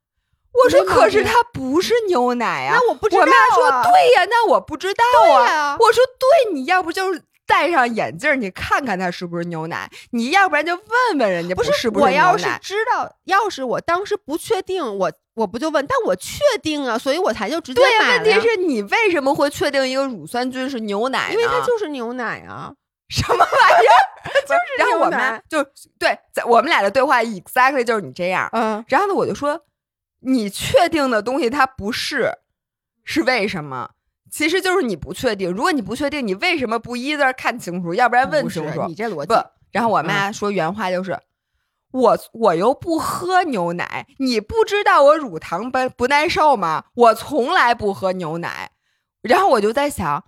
[SPEAKER 1] 我说：“可是它不是牛奶呀、
[SPEAKER 2] 那我不知道、
[SPEAKER 1] 我
[SPEAKER 2] 啊。
[SPEAKER 1] 妈说：“对呀、那我不知道啊。
[SPEAKER 2] 啊
[SPEAKER 1] 我说：“对，你要不就是戴上眼镜儿，你看看它是不是牛奶；你要不然就问问人家
[SPEAKER 2] 不
[SPEAKER 1] 是不是
[SPEAKER 2] 我要是。知道，要是我当时不确定，我我不就问，但我确定啊，所以我才就直接买了呀。
[SPEAKER 1] 问题是你为什么会确定一个乳酸菌是牛奶？
[SPEAKER 2] 因为它就是牛奶啊。
[SPEAKER 1] 什么玩意儿？*laughs* 就是然后我妈就对，在我们俩的对话 exactly 就是你这样。
[SPEAKER 2] 嗯，
[SPEAKER 1] 然后呢，我就说，你确定的东西它不是，是为什么？其实就是你不确定。如果你不确定，你为什么不一字儿看清楚，要不然问清楚？
[SPEAKER 2] 你这逻辑
[SPEAKER 1] 不，然后我妈说原话就是。我我又不喝牛奶，你不知道我乳糖不不耐受吗？我从来不喝牛奶。然后我就在想，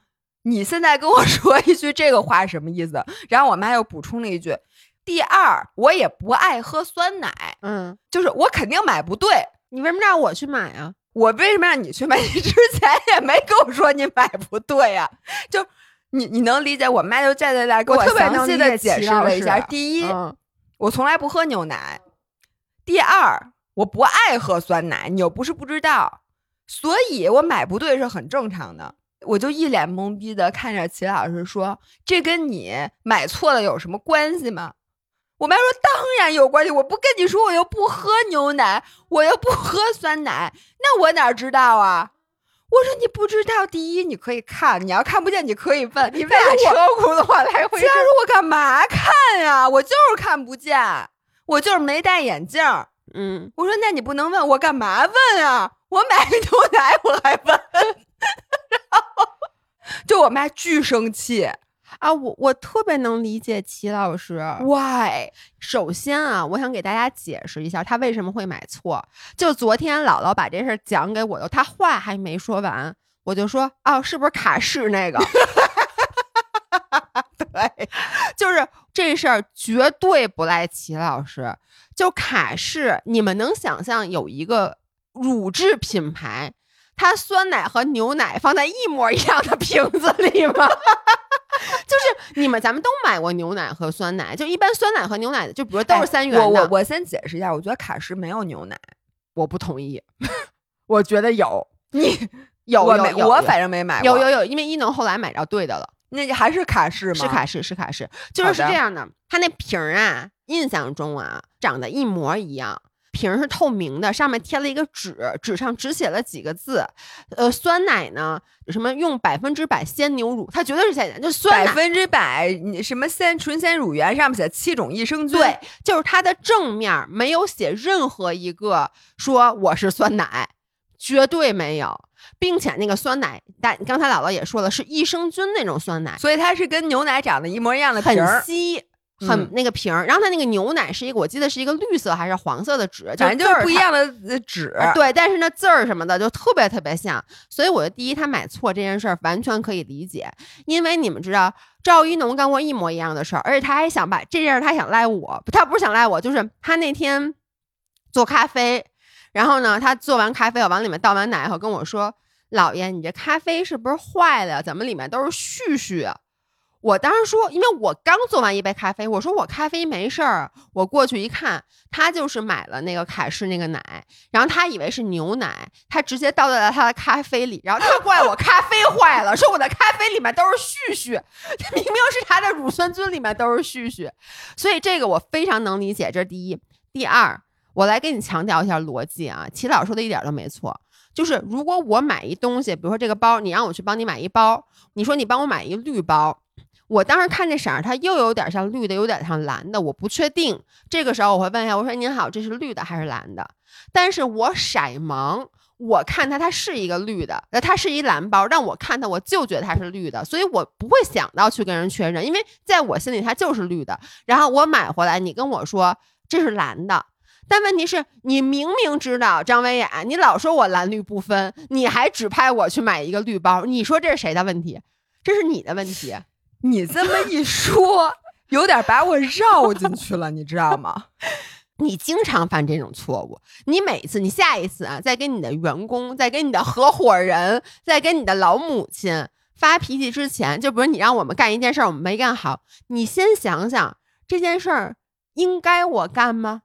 [SPEAKER 1] 你现在跟我 *laughs* 说一句这个话什么意思？然后我妈又补充了一句：第二，我也不爱喝酸奶，
[SPEAKER 2] 嗯，
[SPEAKER 1] 就是我肯定买不对。
[SPEAKER 2] 你为什么让我去买啊？
[SPEAKER 1] 我为什么让你去买？*laughs* 你之前也没跟我说你买不对呀、就你你能理解？我妈就站在那儿给
[SPEAKER 2] 我
[SPEAKER 1] 详细的
[SPEAKER 2] 解
[SPEAKER 1] 解释了一下。第一，
[SPEAKER 2] 嗯
[SPEAKER 1] 我从来不喝牛奶；第二，我不爱喝酸奶，你又不是不知道，所以我买不对是很正常的。我就一脸懵逼的看着齐老师说：“这跟你买错了有什么关系吗？”我妈说：“当然有关系，我不跟你说，我又不喝牛奶，我又不喝酸奶，那我哪知道啊？”我说：“你不知道，第一你可以看，你要看不见你可以问。你
[SPEAKER 2] 俩车轱辘话来回
[SPEAKER 1] 其他说我干嘛看呀？我就是看不见，我就是没戴眼镜。
[SPEAKER 2] 嗯，
[SPEAKER 1] 我说那你不能问我干嘛问啊？我买个牛奶我还问，然 *laughs* 后就我妈巨生气
[SPEAKER 2] 啊，我我特别能理解齐老师。
[SPEAKER 1] ，why？
[SPEAKER 2] 首先啊，我想给大家解释一下他为什么会买错。就昨天姥姥把这事儿讲给我的，他话还没说完，我就说哦，是不是卡式那个？*laughs*
[SPEAKER 1] 对，
[SPEAKER 2] 就是这事儿绝对不赖齐老师。就卡士，你们能想象有一个乳制品牌，它酸奶和牛奶放在一模一样的瓶子里吗？*laughs* 就是你们咱们都买过牛奶和酸奶，就一般酸奶和牛奶，就比如都是三元的。
[SPEAKER 1] 哎我我我先解释一下，我觉得卡诗没有牛奶，
[SPEAKER 2] 我不同意，我觉得有
[SPEAKER 1] 你
[SPEAKER 2] 有
[SPEAKER 1] 我没
[SPEAKER 2] 有有有
[SPEAKER 1] 我反正没买过，
[SPEAKER 2] 有有有，因为一农后来买着对的了。
[SPEAKER 1] 那还是卡诗吗？
[SPEAKER 2] 是卡士，是卡士，就是是这样的。它那瓶儿啊，印象中啊，长得一模一样。瓶儿是透明的，上面贴了一个纸，纸上只写了几个字。呃，酸奶呢，什么用百分之百鲜牛乳，它绝对是鲜奶，就酸奶。
[SPEAKER 1] 百分之百你什么鲜纯鲜乳源上面写七种益生菌，
[SPEAKER 2] 对，就是它的正面没有写任何一个说我是酸奶，绝对没有，并且那个酸奶，但刚才姥姥也说了，是益生菌那种酸奶，
[SPEAKER 1] 所以它是跟牛奶长得一模一样的瓶
[SPEAKER 2] 很，稀。
[SPEAKER 1] 嗯
[SPEAKER 2] 很那个瓶儿，然后它那个牛奶是一个，我记得是一个绿色还是黄色的纸，
[SPEAKER 1] 反正就是不一样的呃纸。
[SPEAKER 2] 对，但是那字儿什么的就特别特别像，所以我的第一，他买错这件事儿完全可以理解，因为你们知道赵一农干过一模一样的事儿，而且他还想把这件事儿他想赖我，他不是想赖我，就是他那天做咖啡，然后呢，他做完咖啡，我往里面倒完奶以后跟我说：“姥爷，你这咖啡是不是坏了呀？怎么里面都是絮絮啊？”我当时说，因为我刚做完一杯咖啡，我说我咖啡没事儿。我过去一看，他就是买了那个凯氏那个奶，然后他以为是牛奶，他直接倒在了他的咖啡里，然后他怪我咖啡坏了，说我的咖啡里面都是絮絮，明明是他的乳酸菌里面都是絮絮，所以这个我非常能理解，这是第一。第二，我来给你强调一下逻辑啊，齐老说的一点都没错。就是如果我买一东西，比如说这个包，你让我去帮你买一包，你说你帮我买一绿包，我当时看这色儿，它又有点像绿的，有点像蓝的，我不确定。这个时候我会问一下，我说您好，这是绿的还是蓝的？但是我色盲，我看它它是一个绿的，呃，它是一蓝包，让我看它我就觉得它是绿的，所以我不会想到去跟人确认，因为在我心里它就是绿的。然后我买回来，你跟我说这是蓝的。但问题是你明明知道张维雅，你老说我蓝绿不分，你还指派我去买一个绿包，你说这是谁的问题？这是你的问题。
[SPEAKER 1] 你这么一说，有点把我绕进去了，你知道吗？
[SPEAKER 2] 你经常犯这种错误，你每次，你下一次啊，再跟你的员工、再跟你的合伙人、再跟你的老母亲发脾气之前，就比如你让我们干一件事儿，我们没干好，你先想想这件事儿应该我干吗？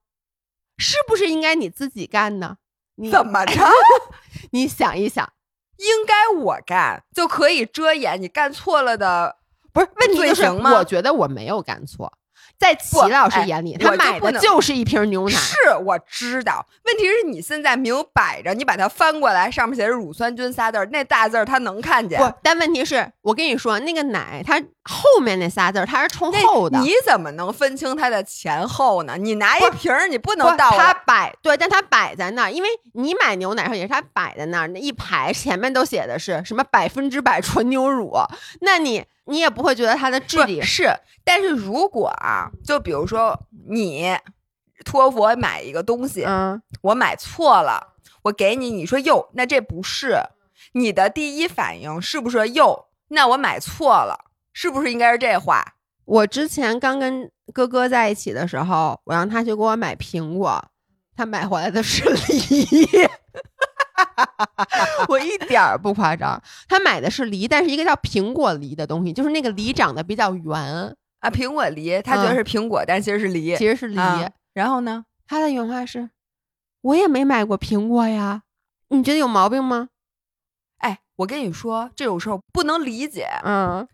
[SPEAKER 2] 是不是应该你自己干呢？你
[SPEAKER 1] 怎么着？*laughs*
[SPEAKER 2] 你想一想，
[SPEAKER 1] 应该我干就可以遮掩你干错了的。
[SPEAKER 2] 不是问题就是，我觉得我没有干错，在齐老师
[SPEAKER 1] 哎
[SPEAKER 2] 眼里，他买的就是一瓶牛奶。
[SPEAKER 1] 是我知道，问题是你现在明摆着，你把它翻过来，上面写着乳酸菌仨字儿，那大字儿他能看见。
[SPEAKER 2] 不，但问题是我跟你说，那个奶它后面那仨字儿它是冲后的，
[SPEAKER 1] 你怎么能分清它的前后呢？你拿一瓶儿，你不
[SPEAKER 2] 不
[SPEAKER 1] 能倒
[SPEAKER 2] 它。摆对，但它摆在那儿，因为你买牛奶的时候也是它摆在那儿，那一排前面都写的是什么百分之百纯牛乳，那你你也不会觉得它的质地
[SPEAKER 1] 是，但是如果啊，就比如说你托付我买一个东西，
[SPEAKER 2] 嗯，
[SPEAKER 1] 我买错了，我给你，你说哟，那这不是你的第一反应是不是哟？那我买错了，是不是应该是这话？
[SPEAKER 2] 我之前刚跟哥哥在一起的时候，我让他去给我买苹果，他买回来的是梨。*laughs* 我一点儿不夸张，他买的是梨，但是一个叫苹果梨的东西，就是那个梨长得比较圆，
[SPEAKER 1] 啊，苹果梨，他觉得
[SPEAKER 2] 嗯
[SPEAKER 1] 是苹果，但其实是梨。
[SPEAKER 2] 其实是梨。
[SPEAKER 1] 啊然后呢？
[SPEAKER 2] 他的原话是：“我也没买过苹果呀，你觉得有毛病吗
[SPEAKER 1] 哎，我跟你说，这种事儿不能理解，？”
[SPEAKER 2] 嗯，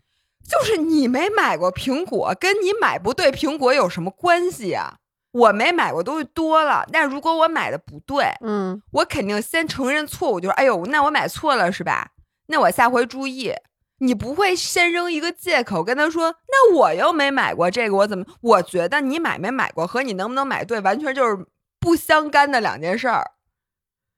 [SPEAKER 1] 就是你没买过苹果，跟你买不对苹果有什么关系啊？我没买过东西多了，但如果我买的不对，
[SPEAKER 2] 嗯，
[SPEAKER 1] 我肯定先承认错误，就是哎呦，那我买错了是吧？那我下回注意。你不会先扔一个借口跟他说，那我又没买过这个，我怎么？我觉得你买没买过和你能不能买对完全就是不相干的两件事儿。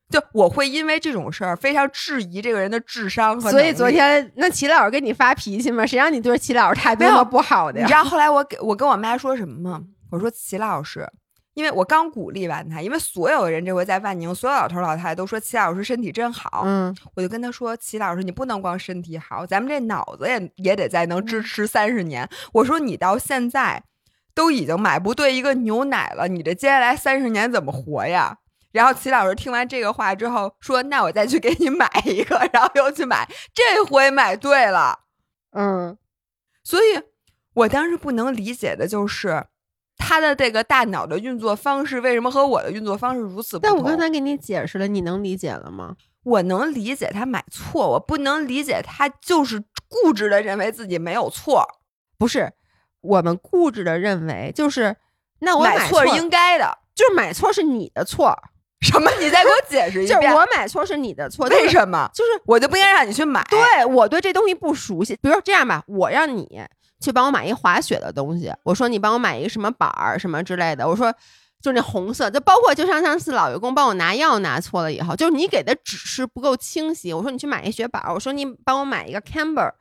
[SPEAKER 1] 就我会因为这种事儿非常质疑这个人的智商和。
[SPEAKER 2] 所以昨天那齐老师跟你发脾气吗？谁让你对齐老师态度那么不好的呀？
[SPEAKER 1] 你知道后来我给我跟我妈说什么吗？我说齐老师，因为我刚鼓励完他，因为所有的人这回在万宁，所有老头老太太都说齐老师身体真好。
[SPEAKER 2] 嗯，
[SPEAKER 1] 我就跟他说，齐老师你不能光身体好，咱们这脑子也也得再能支持三十年。我说你到现在都已经买不对一个牛奶了，你这接下来三十年怎么活呀？然后齐老师听完这个话之后说：“那我再去给你买一个。”然后又去买，这回买对了。
[SPEAKER 2] 嗯，
[SPEAKER 1] 所以我当时不能理解的就是他的这个大脑的运作方式为什么和我的运作方式如此不同。
[SPEAKER 2] 但我刚才给你解释了，你能理解了吗？
[SPEAKER 1] 我能理解他买错，我不能理解他就是固执的认为自己没有错。
[SPEAKER 2] 不是，我们固执的认为就是那我
[SPEAKER 1] 买
[SPEAKER 2] 错
[SPEAKER 1] 是应该的，
[SPEAKER 2] 就是买错是你的错。
[SPEAKER 1] 什么？你再给我解释一遍。
[SPEAKER 2] 就是我买错是你的错，
[SPEAKER 1] 为什么？
[SPEAKER 2] 就是
[SPEAKER 1] 我就不应该让你去买。
[SPEAKER 2] 对我对这东西不熟悉。比如说这样吧，我让你去帮我买一滑雪的东西，我说你帮我买一个什么板儿什么之类的，我说就那红色，就包括就像上次老员工帮我拿药拿错了以后，就是你给的指示不够清晰。我说你去买一雪板儿，我说你帮我买一个 camber，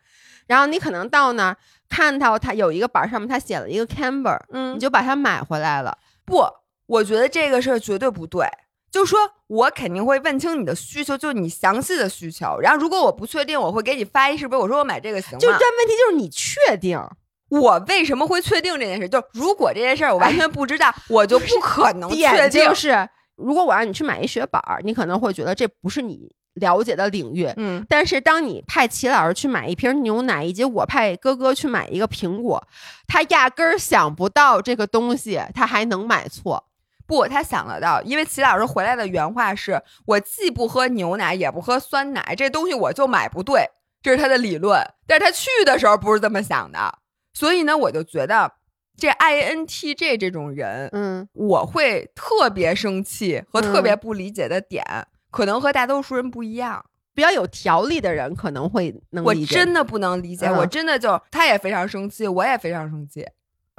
[SPEAKER 2] 然后你可能到那儿看到他有一个板儿上面他写了一个 camber，
[SPEAKER 1] 嗯，
[SPEAKER 2] 你就把它买回来了。
[SPEAKER 1] 不，我觉得这个事儿绝对不对。就说，我肯定会问清你的需求，就是你详细的需求。然后，如果我不确定，我会给你发一视频，我说我买这个行吗？
[SPEAKER 2] 就但问题就是你确定？
[SPEAKER 1] 我为什么会确定这件事？就如果这件事儿我完全不知道，*laughs* 我就不可能确
[SPEAKER 2] 定。就是如果我让你去买一雪板儿，你可能会觉得这不是你了解的领域。
[SPEAKER 1] 嗯，
[SPEAKER 2] 但是当你派齐老师去买一瓶牛奶，以及我派哥哥去买一个苹果，他压根儿想不到这个东西，他还能买错。
[SPEAKER 1] 不，他想得到，因为齐老师回来的原话是：“我既不喝牛奶，也不喝酸奶，这东西我就买不对。”这是他的理论。但是他去的时候不是这么想的，所以呢，我就觉得这 INTJ 这种人，
[SPEAKER 2] 嗯，
[SPEAKER 1] 我会特别生气和特别不理解的点，可能和大多数人不一样。
[SPEAKER 2] 比较有条理的人可能会能
[SPEAKER 1] 理解，我真的不能理解，我真的就他也非常生气，我也非常生气。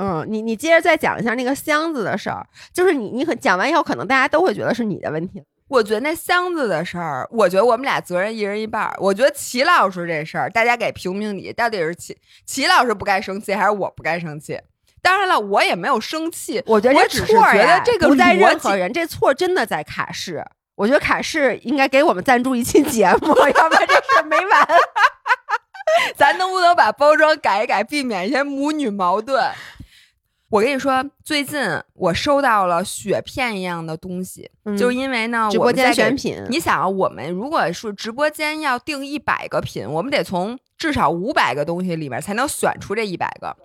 [SPEAKER 2] 嗯，你你接着再讲一下那个箱子的事儿，就是你你可讲完以后，可能大家都会觉得是你的问题。
[SPEAKER 1] 我觉得那箱子的事儿，我觉得我们俩责任一人一半儿。我觉得齐老师这事儿，大家给评评理，到底是齐齐老师不该生气，还是我不该生气？当然了，我也没有生气，
[SPEAKER 2] 我觉得
[SPEAKER 1] 我只是觉得这个
[SPEAKER 2] 不在任何人，这错真的在卡士。我觉得卡士应该给我们赞助一期节目，*laughs* 要不然这事儿没完。*laughs*
[SPEAKER 1] 咱能不能把包装改一改，避免一些母女矛盾？我跟你说，最近我收到了雪片一样的东西，就是因为呢，
[SPEAKER 2] 直播间选品。
[SPEAKER 1] 你想啊，我们如果是直播间要定一百个品，我们得从至少五百个东西里面才能选出这一百个。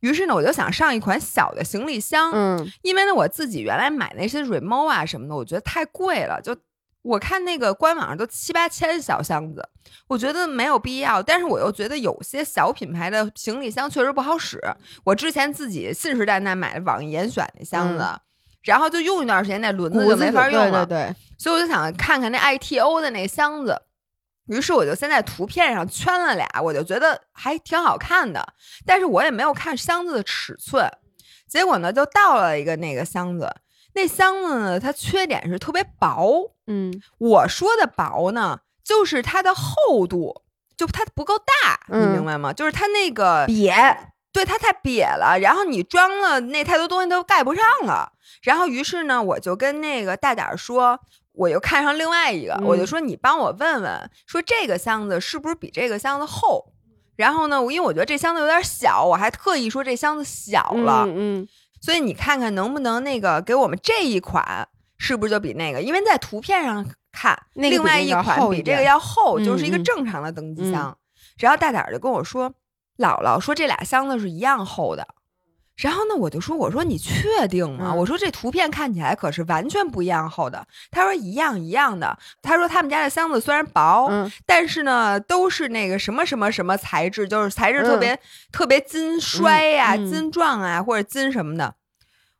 [SPEAKER 1] 于是呢，我就想上一款小的行李箱，
[SPEAKER 2] 嗯，
[SPEAKER 1] 因为呢，我自己原来买那些 remo 啊什么的，我觉得太贵了，就。我看那个官网上都七八千小箱子，我觉得没有必要。但是我又觉得有些小品牌的行李箱确实不好使。我之前自己信誓旦旦买的网易严选那箱子，然后就用一段时间，那轮子就没法用
[SPEAKER 2] 了。对对对。
[SPEAKER 1] 所以我就想看看那 ITO 的那箱子，于是我就先在图片上圈了俩，我就觉得还挺好看的。但是我也没有看箱子的尺寸，结果呢，就到了一个那个箱子。那箱子呢？它缺点是特别薄。
[SPEAKER 2] 嗯，
[SPEAKER 1] 我说的薄呢，就是它的厚度，就它不够大，你明白吗？就是它那个
[SPEAKER 2] 瘪，
[SPEAKER 1] 对，它太瘪了。然后你装了那太多东西都盖不上了。然后于是呢，我就跟那个大胆说，我又看上另外一个，我就说你帮我问问，说这个箱子是不是比这个箱子厚？然后呢，因为我觉得这箱子有点小，我还特意说这箱子小了。
[SPEAKER 2] 嗯。
[SPEAKER 1] 所以你看看能不能那个给我们这一款是不是就比那个？因为在图片上看，另外一款比这个要厚，就是一个正常的登机箱。然后大胆就跟我说：“姥姥说这俩箱子是一样厚的。”然后呢，我就说：“我说你确定吗？我说这图片看起来可是完全不一样厚的。”他说：“一样一样的。”他说：“他们家的箱子虽然薄，但是呢，都是那个什么什么什么材质，就是材质特别特别金衰呀、金撞啊，或者金什么的。”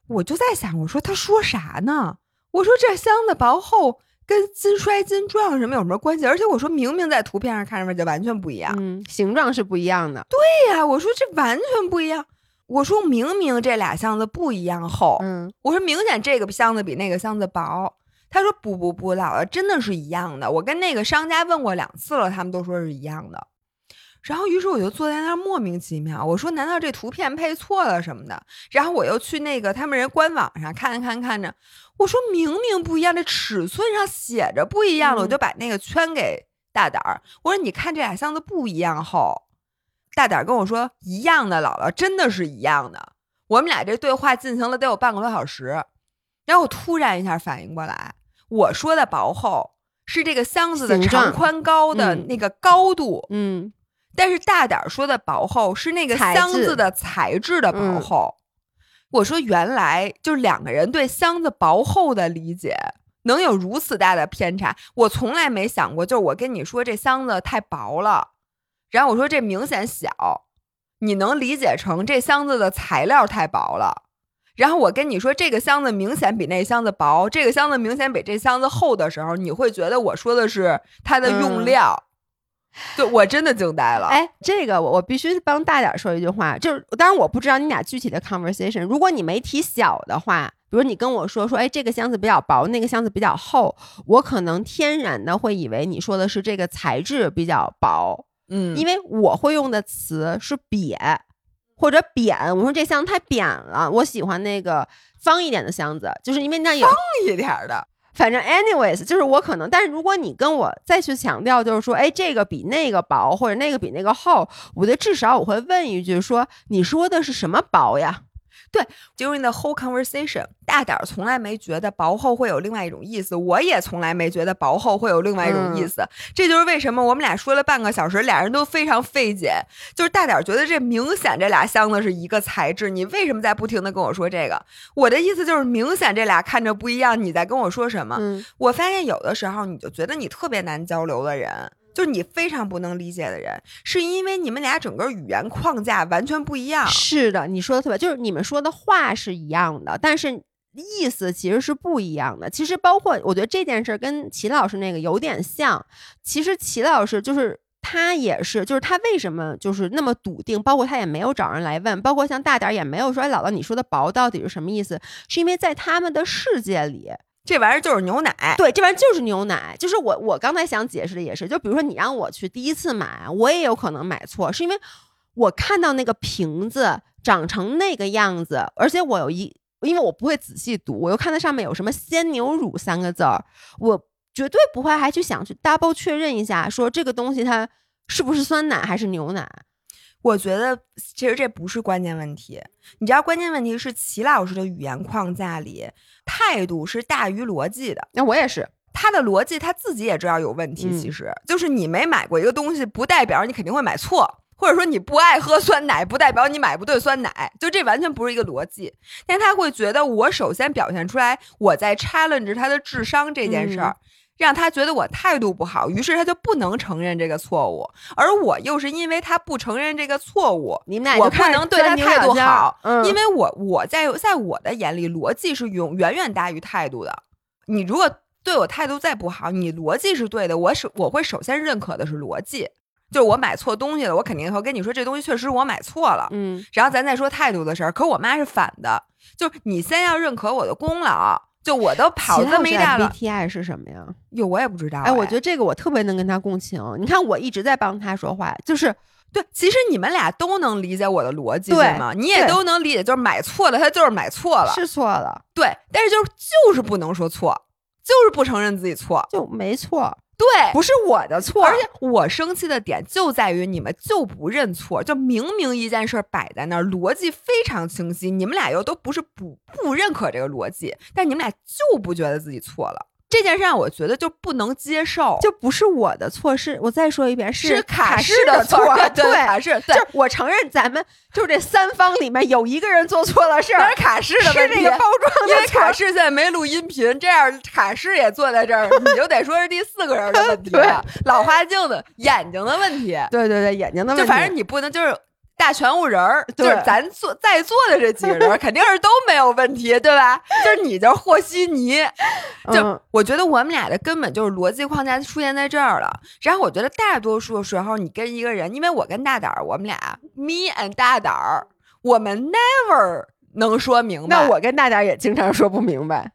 [SPEAKER 1] 我就在想，我说他说啥呢？我说这箱子薄厚跟金摔金撞什么有什么关系？而且我说明明在图片上看上面就完全不一样，
[SPEAKER 2] 嗯，形状是不一样的。
[SPEAKER 1] 对呀，我说这完全不一样。我说明明这俩箱子不一样厚，
[SPEAKER 2] 嗯，
[SPEAKER 1] 我说明显这个箱子比那个箱子薄。他说不不不，姥姥真的是一样的。我跟那个商家问过两次了，他们都说是一样的。然后于是我就坐在那儿莫名其妙，我说难道这图片配错了什么的？然后我又去那个他们人官网上看看看着，我说明明不一样，这尺寸上写着不一样了，我就把那个圈给大胆儿，我说你看这俩箱子不一样厚。大胆儿跟我说一样的，姥姥真的是一样的。我们俩这对话进行了得有半个多小时，然后我突然一下反应过来，我说的薄厚是这个箱子的长宽高的
[SPEAKER 2] 嗯
[SPEAKER 1] 那个高度，
[SPEAKER 2] 嗯，
[SPEAKER 1] 但是大胆儿说的薄厚是那个箱子的材质的薄
[SPEAKER 2] 嗯
[SPEAKER 1] 厚。我说原来就是两个人对箱子薄厚的理解能有如此大的偏差，我从来没想过。就是我跟你说这箱子太薄了，然后我说这明显小，你能理解成这箱子的材料太薄了。然后我跟你说这个箱子明显比那箱子薄，这个箱子明显比这箱子厚的时候，你会觉得我说的是它的用
[SPEAKER 2] 嗯
[SPEAKER 1] 料。*laughs* 对我真的惊呆了。
[SPEAKER 2] 哎，这个我我必须帮大点儿说一句话，就是当然我不知道你俩具体的 conversation，如果你没提小的话，比如你跟我说说，哎，这个箱子比较薄，那个箱子比较厚，我可能天然的会以为你说的是这个材质比较薄，
[SPEAKER 1] 嗯，
[SPEAKER 2] 因为我会用的词是瘪或者扁，我说这箱子太扁了，我喜欢那个方一点的箱子，就是因为那有
[SPEAKER 1] 一点儿的，
[SPEAKER 2] 反正 anyways，就是我可能，但是如果你跟我再去强调，就是说，哎，这个比那个薄，或者那个比那个厚，我觉得至少我会问一句说，你说的是什么薄呀？
[SPEAKER 1] During the whole conversation，大胆儿从来没觉得薄厚会有另外一种意思，我也从来没觉得薄厚会有另外一种意思。这就是为什么我们俩说了半个小时，俩人都非常费解。就是大胆儿觉得这明显这俩箱子是一个材质，你为什么在不停的跟我说这个？我的意思就是明显这俩看着不一样，你在跟我说什么？
[SPEAKER 2] 嗯，
[SPEAKER 1] 我发现有的时候你就觉得你特别难交流的人。就是你非常不能理解的人，是因为你们俩整个语言框架完全不一样。
[SPEAKER 2] 是的，你说的特别，就是你们说的话是一样的，但是意思其实是不一样的。其实包括我觉得这件事儿跟齐老师那个有点像。其实齐老师就是他也是，就是他为什么就是那么笃定，包括他也没有找人来问，包括像大点儿也没有说，哎，姥姥你说的薄到底是什么意思？是因为在他们的世界里，
[SPEAKER 1] 这玩意儿就是牛奶，
[SPEAKER 2] 对，这玩意儿就是牛奶。就是我我刚才想解释的也是，就比如说你让我去第一次买，我也有可能买错，是因为我看到那个瓶子长成那个样子，而且我有一，因为我不会仔细读，我又看到上面有什么鲜牛乳三个字儿，我绝对不会还去想去 double 确认一下，说这个东西它是不是酸奶还是牛奶。
[SPEAKER 1] 我觉得其实这不是关键问题，你知道关键问题是齐老师的语言框架里态度是大于逻辑的。
[SPEAKER 2] 那我也是，
[SPEAKER 1] 他的逻辑他自己也知道有问题，
[SPEAKER 2] 嗯
[SPEAKER 1] 其实、就是你没买过一个东西，不代表你肯定会买错，或者说你不爱喝酸奶，不代表你买不对酸奶，就这完全不是一个逻辑。但他会觉得我首先表现出来我在 challenge 他的智商这件事儿。让他觉得我态度不好，于是他就不能承认这个错误，而我又是因为他不承认这个错误，
[SPEAKER 2] 你们俩
[SPEAKER 1] 我不能对他态度好，
[SPEAKER 2] 嗯，
[SPEAKER 1] 因为我我在在我的眼里，逻辑是永远远大于态度的。你如果对我态度再不好，你逻辑是对的，我首我会首先认可的是逻辑，就是我买错东西了，我肯定会跟你说这东西确实我买错了，
[SPEAKER 2] 嗯
[SPEAKER 1] 然后咱再说态度的事儿。可我妈是反的，就是你先要认可我的功劳，就我都跑这么一大了
[SPEAKER 2] ，MBTI 是什么呀？
[SPEAKER 1] 哟，我也不知道
[SPEAKER 2] 哎，我觉得这个我特别能跟他共情。你看，我一直在帮他说话，就是
[SPEAKER 1] 对，其实你们俩都能理解我的逻辑，
[SPEAKER 2] 对
[SPEAKER 1] 吗？你也都能理解，就是买错了，他就是买错了，
[SPEAKER 2] 是错了，
[SPEAKER 1] 对，但是就是就是不能说错，就是不承认自己错。
[SPEAKER 2] 就没错，
[SPEAKER 1] 对，
[SPEAKER 2] 不是我的错。
[SPEAKER 1] 而且我生气的点就在于你们就不认错，就明明一件事儿摆在那儿，逻辑非常清晰，你们俩又都不是不不认可这个逻辑，但你们俩就不觉得自己错了。这件事让我觉得就不能接受，
[SPEAKER 2] 就不是我的错，是我再说一遍，
[SPEAKER 1] 是
[SPEAKER 2] 卡
[SPEAKER 1] 式
[SPEAKER 2] 的
[SPEAKER 1] 错，对，卡式对
[SPEAKER 2] 就。是我承认咱们就是这三方里面有一个人做错了事儿
[SPEAKER 1] 是，卡式的问题
[SPEAKER 2] 是这个，包装
[SPEAKER 1] 因为卡式现在没录音频，这样卡式也坐在这儿，你就得说是第四个人的问题 *laughs*
[SPEAKER 2] 对，
[SPEAKER 1] 老花镜的眼睛的问题。
[SPEAKER 2] 对对对，眼睛的问题，
[SPEAKER 1] 就反正你不能就是大全物人儿，就是咱坐在座的这几个人 *laughs* 肯定是都没有问题，对吧？就是你就是和稀泥，就、
[SPEAKER 2] 嗯
[SPEAKER 1] 我觉得我们俩的根本就是逻辑框架出现在这儿了。然后我觉得大多数时候你跟一个人，因为我跟大胆儿，我们俩 me and 大胆儿。我们 never 能说明白。
[SPEAKER 2] 那我跟大胆也经常说不明白，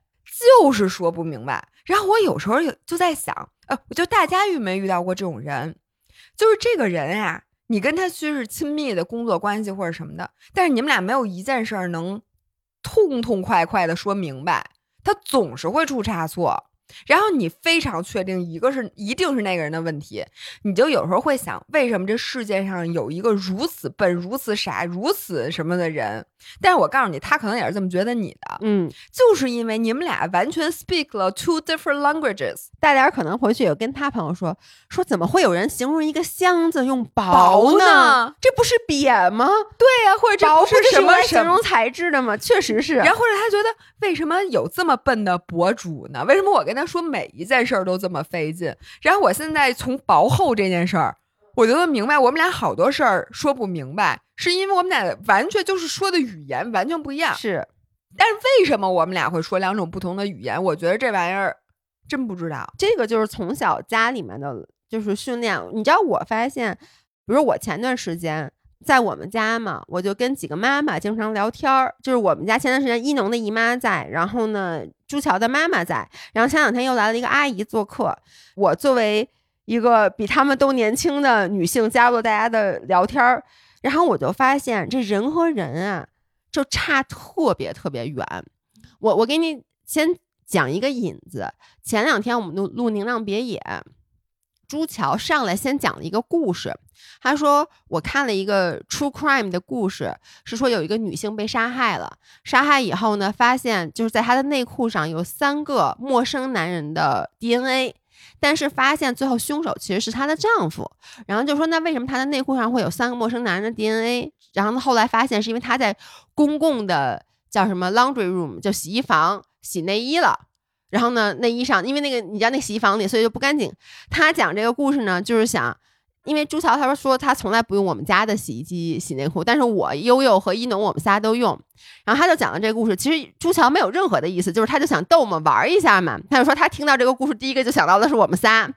[SPEAKER 1] 就是说不明白。然后我有时候就在想，呃，就大家遇没遇到过这种人？就是这个人呀，你跟他虽是亲密的工作关系或者什么的，但是你们俩没有一件事儿能痛痛快快的说明白，他总是会出差错。然后你非常确定一个是一定是那个人的问题，你就有时候会想，为什么这世界上有一个如此笨、如此傻、如此什么的人？但是我告诉你，他可能也是这么觉得你的，
[SPEAKER 2] 嗯，
[SPEAKER 1] 就是因为你们俩完全 speak 了 two different languages。
[SPEAKER 2] 大家可能回去也跟他朋友说，说怎么会有人形容一个箱子用薄呢？这不是瘪吗？
[SPEAKER 1] 对呀，或者这
[SPEAKER 2] 薄
[SPEAKER 1] 不是什么
[SPEAKER 2] 形容材质的吗？确实是。
[SPEAKER 1] 然后或者他觉得为什么有这么笨的博主呢？为什么我跟他说每一件事儿都这么费劲？然后我现在从薄厚这件事儿，我就能明白，我们俩好多事儿说不明白，是因为我们俩完全就是说的语言完全不一样。
[SPEAKER 2] 是，
[SPEAKER 1] 但是为什么我们俩会说两种不同的语言？我觉得这玩意儿真不知道。
[SPEAKER 2] 这个就是从小家里面的就是训练。你知道，我发现，比如我前段时间在我们家嘛，我就跟几个妈妈经常聊天儿。就是我们家前段时间一农的姨妈在，然后呢，朱乔的妈妈在，然后前两天又来了一个阿姨做客。我作为一个比他们都年轻的女性，加入大家的聊天儿，然后我就发现这人和人啊，就差特别特别远。我我给你先讲一个引子。前两天我们录录《宁浪别野》，朱乔上来先讲了一个故事。他说：“我看了一个 true crime 的故事，是说有一个女性被杀害了。杀害以后呢，发现就是在她的内裤上有三个陌生男人的 DNA，但是发现最后凶手其实是她的丈夫。然后就说，那为什么她的内裤上会有三个陌生男人的 DNA？然后后来发现是因为她在公共的叫什么 laundry room，就洗衣房洗内衣了。”然后呢，内衣上，因为那个你知道那洗衣房里，所以就不干净。他讲这个故事呢，就是想，因为朱乔他说说他从来不用我们家的洗衣机洗内裤，但是我悠悠和一农我们仨都用。然后他就讲了这个故事，其实朱乔没有任何的意思，就是他就想逗我们玩一下嘛。他就说他听到这个故事，第一个就想到的是我们仨。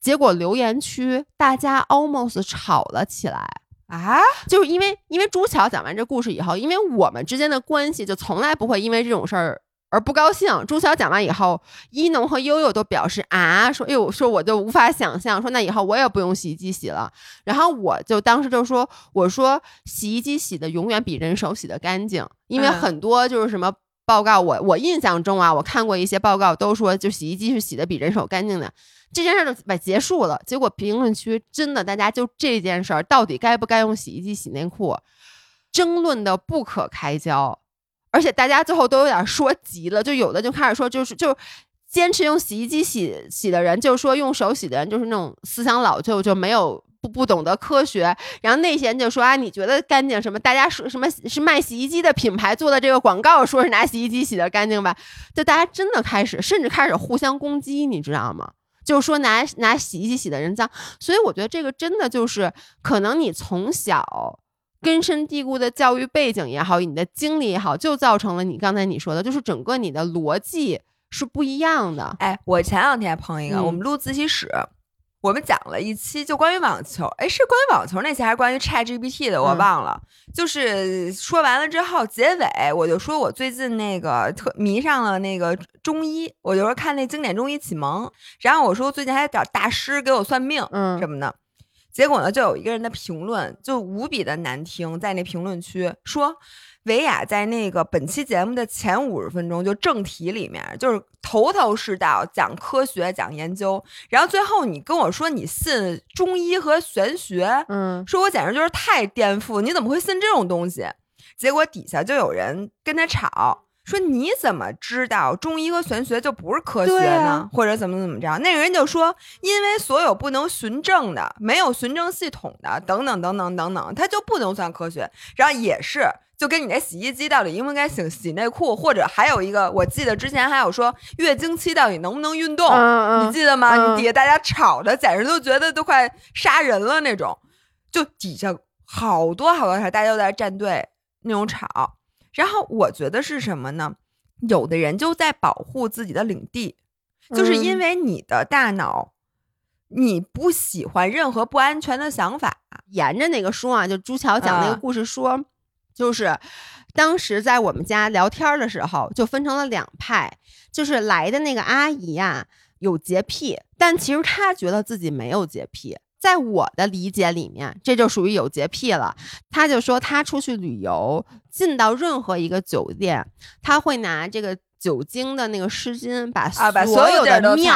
[SPEAKER 2] 结果留言区大家 almost 吵了起来
[SPEAKER 1] 啊，
[SPEAKER 2] 就是因为因为朱乔讲完这故事以后，因为我们之间的关系就从来不会因为这种事儿。而不高兴。朱晓讲完以后，一农和悠悠都表示啊，说哎呦，说我就无法想象，说那以后我也不用洗衣机洗了。然后我就当时就说，我说洗衣机洗的永远比人手洗的干净，因为很多就是什么报告，我我印象中啊，我看过一些报告都说，就洗衣机是洗的比人手干净的。这件事就把结束了。结果评论区真的大家就这件事儿到底该不该用洗衣机洗内裤，争论的不可开交。而且大家最后都有点说急了，就有的就开始说，就是就坚持用洗衣机洗洗的人，就是说用手洗的人就是那种思想老旧，就没有不不懂得科学。然后那些人就说啊，你觉得干净什么？大家说什么是卖洗衣机的品牌做的这个广告，说是拿洗衣机洗的干净吧？就大家真的开始，甚至开始互相攻击，你知道吗？就是说拿拿洗衣机洗的人脏。所以我觉得这个真的就是可能你从小。根深蒂固的教育背景也好，你的经历也好，就造成了你刚才你说的，就是整个你的逻辑是不一样的。
[SPEAKER 1] 哎，我前两天碰一个，我们录自习室，我们讲了一期就关于网球，哎，是关于网球那期还是关于 ChatGPT 的？我忘了。就是说完了之后，结尾我就说我最近那个特迷上了那个中医，我就说看那经典中医启蒙，然后我说最近还找大师给我算命，嗯，什么的。结果呢，就有一个人的评论就无比的难听，在那评论区说，维亚在那个本期节目的前五十分钟就正题里面就是头头是道讲科学讲研究，然后最后你跟我说你信中医和玄学，
[SPEAKER 2] 嗯，
[SPEAKER 1] 说我简直就是太颠覆，你怎么会信这种东西？结果底下就有人跟他吵。说你怎么知道中医和玄学就不是科学呢？或者怎么怎么着？那个人就说，因为所有不能循证的、没有循证系统的等等等等等等，它就不能算科学。然后也是，就跟你那洗衣机到底应不应该洗洗内裤，或者还有一个，我记得之前还有说月经期到底能不能运动，你记得吗？底下大家吵的简直都觉得都快杀人了那种，就底下好多好多条，大家都在站队那种吵。然后我觉得是什么呢？有的人就在保护自己的领地，就是因为你的大脑，你不喜欢任何不安全的想法。
[SPEAKER 2] 沿着那个书啊，就朱桥讲那个故事说，就是当时在我们家聊天的时候，就分成了两派，就是来的那个阿姨呀、有洁癖，但其实她觉得自己没有洁癖。在我的理解里面，这就属于有洁癖了。他就说，他出去旅游，进到任何一个酒店，他会拿这个酒精的那个湿巾把所
[SPEAKER 1] 有
[SPEAKER 2] 的面。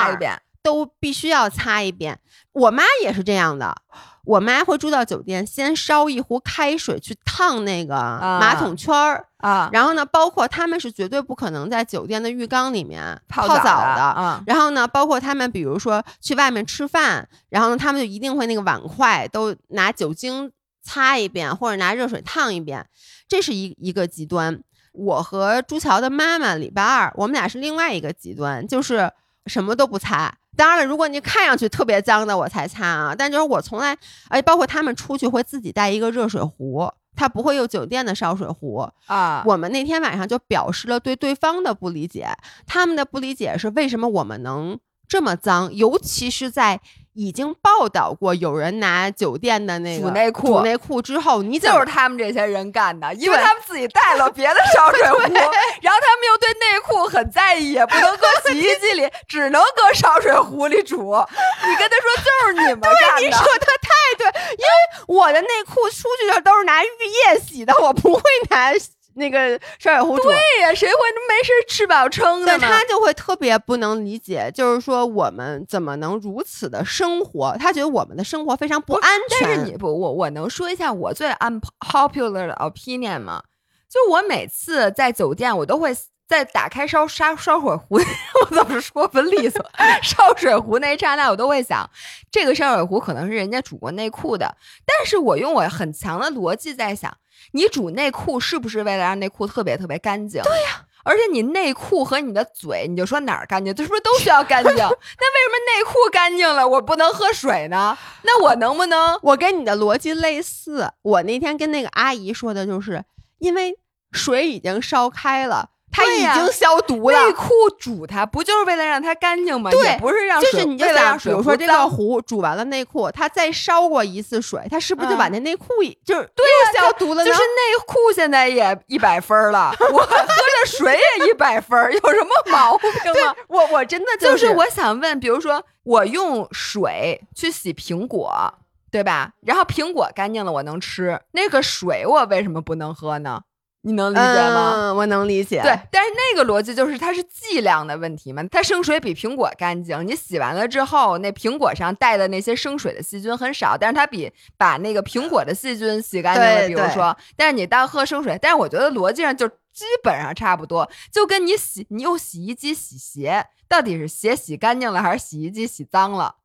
[SPEAKER 2] 都必须要擦一遍。我妈也是这样的，我妈会住到酒店，先烧一壶开水去烫那个马桶圈儿，
[SPEAKER 1] 啊，
[SPEAKER 2] 然后呢，包括他们是绝对不可能在酒店的浴缸里面澡
[SPEAKER 1] 泡澡的啊
[SPEAKER 2] 然后呢，包括他们比如说去外面吃饭，然后呢，他们就一定会那个碗筷都拿酒精擦一遍，或者拿热水烫一遍，这是一一个极端。我和朱桥的妈妈礼拜二，我们俩是另外一个极端，就是什么都不擦。当然了，如果你看上去特别脏的，我才擦啊。但就是我从来，哎，包括他们出去会自己带一个热水壶，他不会用酒店的烧水壶。
[SPEAKER 1] 啊，
[SPEAKER 2] 我们那天晚上就表示了对对方的不理解，他们的不理解是为什么我们能这么脏，尤其是在已经报道过有人拿酒店的那个
[SPEAKER 1] 煮内裤
[SPEAKER 2] 煮内裤之后，你
[SPEAKER 1] 就是他们这些人干的，因为他们自己带了别的烧水壶，然后他们又对内裤很在意，也不能搁 *laughs* 洗衣机里，只能搁烧水壶里煮。你跟他说就是你们干的，
[SPEAKER 2] 你说的太对，因为我的内裤出去的都是拿浴液洗的，我不会拿那个烧水壶煮。
[SPEAKER 1] 对呀，谁会没事吃饱撑的
[SPEAKER 2] 他就会特别不能理解，就是说我们怎么能如此的生活？他觉得我们的生活非常不安全。
[SPEAKER 1] 但是你不，我我能说一下我最 unpopular 的 opinion 吗？就我每次在酒店，我都会在打开烧烧烧水壶，*laughs* 我怎么说不利索？烧水壶那一刹那，我都会想，这个烧水壶可能是人家煮过内裤的，但是我用我很强的逻辑在想，你煮内裤是不是为了让内裤特别特别干净？对呀、而且你内裤和你的嘴，你就说哪儿干净，这是不是都需要干净？*laughs* 那为什么内裤干净了，我不能喝水呢？那我能不能？*laughs*
[SPEAKER 2] 我跟你的逻辑类似，我那天跟那个阿姨说的就是，因为水已经烧开了，它已经消毒了。
[SPEAKER 1] 内裤煮它不就是为了让它干净吗？
[SPEAKER 2] 对
[SPEAKER 1] 也不是让水
[SPEAKER 2] 就是你就想，比如说这个
[SPEAKER 1] 壶
[SPEAKER 2] 煮完了内裤，它再烧过一次水，它是不是就把
[SPEAKER 1] 嗯
[SPEAKER 2] 那内裤一就是对又消毒了呢？
[SPEAKER 1] 就是内裤现在也一百分了，我喝的水也一百分，有什么毛病吗？
[SPEAKER 2] 我我真的
[SPEAKER 1] 就是是我想问，比如说我用水去洗苹果，对吧？然后苹果干净了，我能吃，那个水我为什么不能喝呢？你能理解吗？
[SPEAKER 2] 嗯，我能理解。
[SPEAKER 1] 对，但是那个逻辑就是它是剂量的问题嘛，它生水比苹果干净，你洗完了之后，那苹果上带的那些生水的细菌很少，但是它比把那个苹果的细菌洗干净了，比如说，但是你当喝生水，但是我觉得逻辑上就基本上差不多，就跟你洗你用洗衣机洗鞋，到底是鞋洗干净了还是洗衣机洗脏了，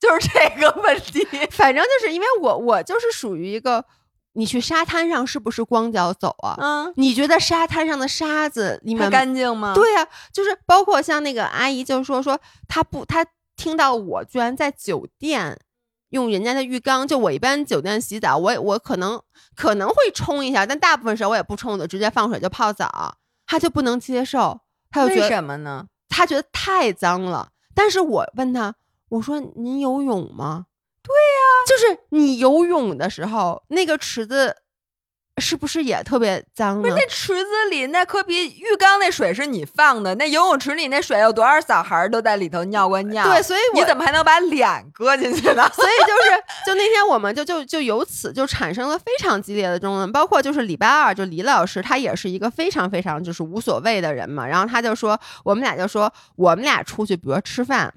[SPEAKER 1] 就是这个问题。*laughs*
[SPEAKER 2] 反正就是因为我我就是属于一个，你去沙滩上是不是光脚走啊？
[SPEAKER 1] 嗯，
[SPEAKER 2] 你觉得沙滩上的沙子里面
[SPEAKER 1] 干净吗？
[SPEAKER 2] 对呀、就是包括像那个阿姨，就说说她不，她听到我居然在酒店用人家的浴缸，就我一般酒店洗澡，我我可能可能会冲一下，但大部分时候我也不冲的，直接放水就泡澡，她就不能接受，她就觉
[SPEAKER 1] 为
[SPEAKER 2] 得
[SPEAKER 1] 什么呢？
[SPEAKER 2] 她觉得太脏了。但是我问她，我说您游泳吗？对呀、就是你游泳的时候，那个池子是不是也特别脏呢
[SPEAKER 1] 不是？那池子里那可比浴缸那水是你放的，那游泳池里那水有多少小孩儿都在里头尿过尿？
[SPEAKER 2] 对，所以我
[SPEAKER 1] 你怎么还能把脸搁进去呢？*laughs*
[SPEAKER 2] 所以就是，就那天我们就就就由此就产生了非常激烈的争论，包括就是礼拜二，就李老师他也是一个非常非常就是无所谓的人嘛，然后他就说，我们俩就说，我们俩出去，比如说吃饭。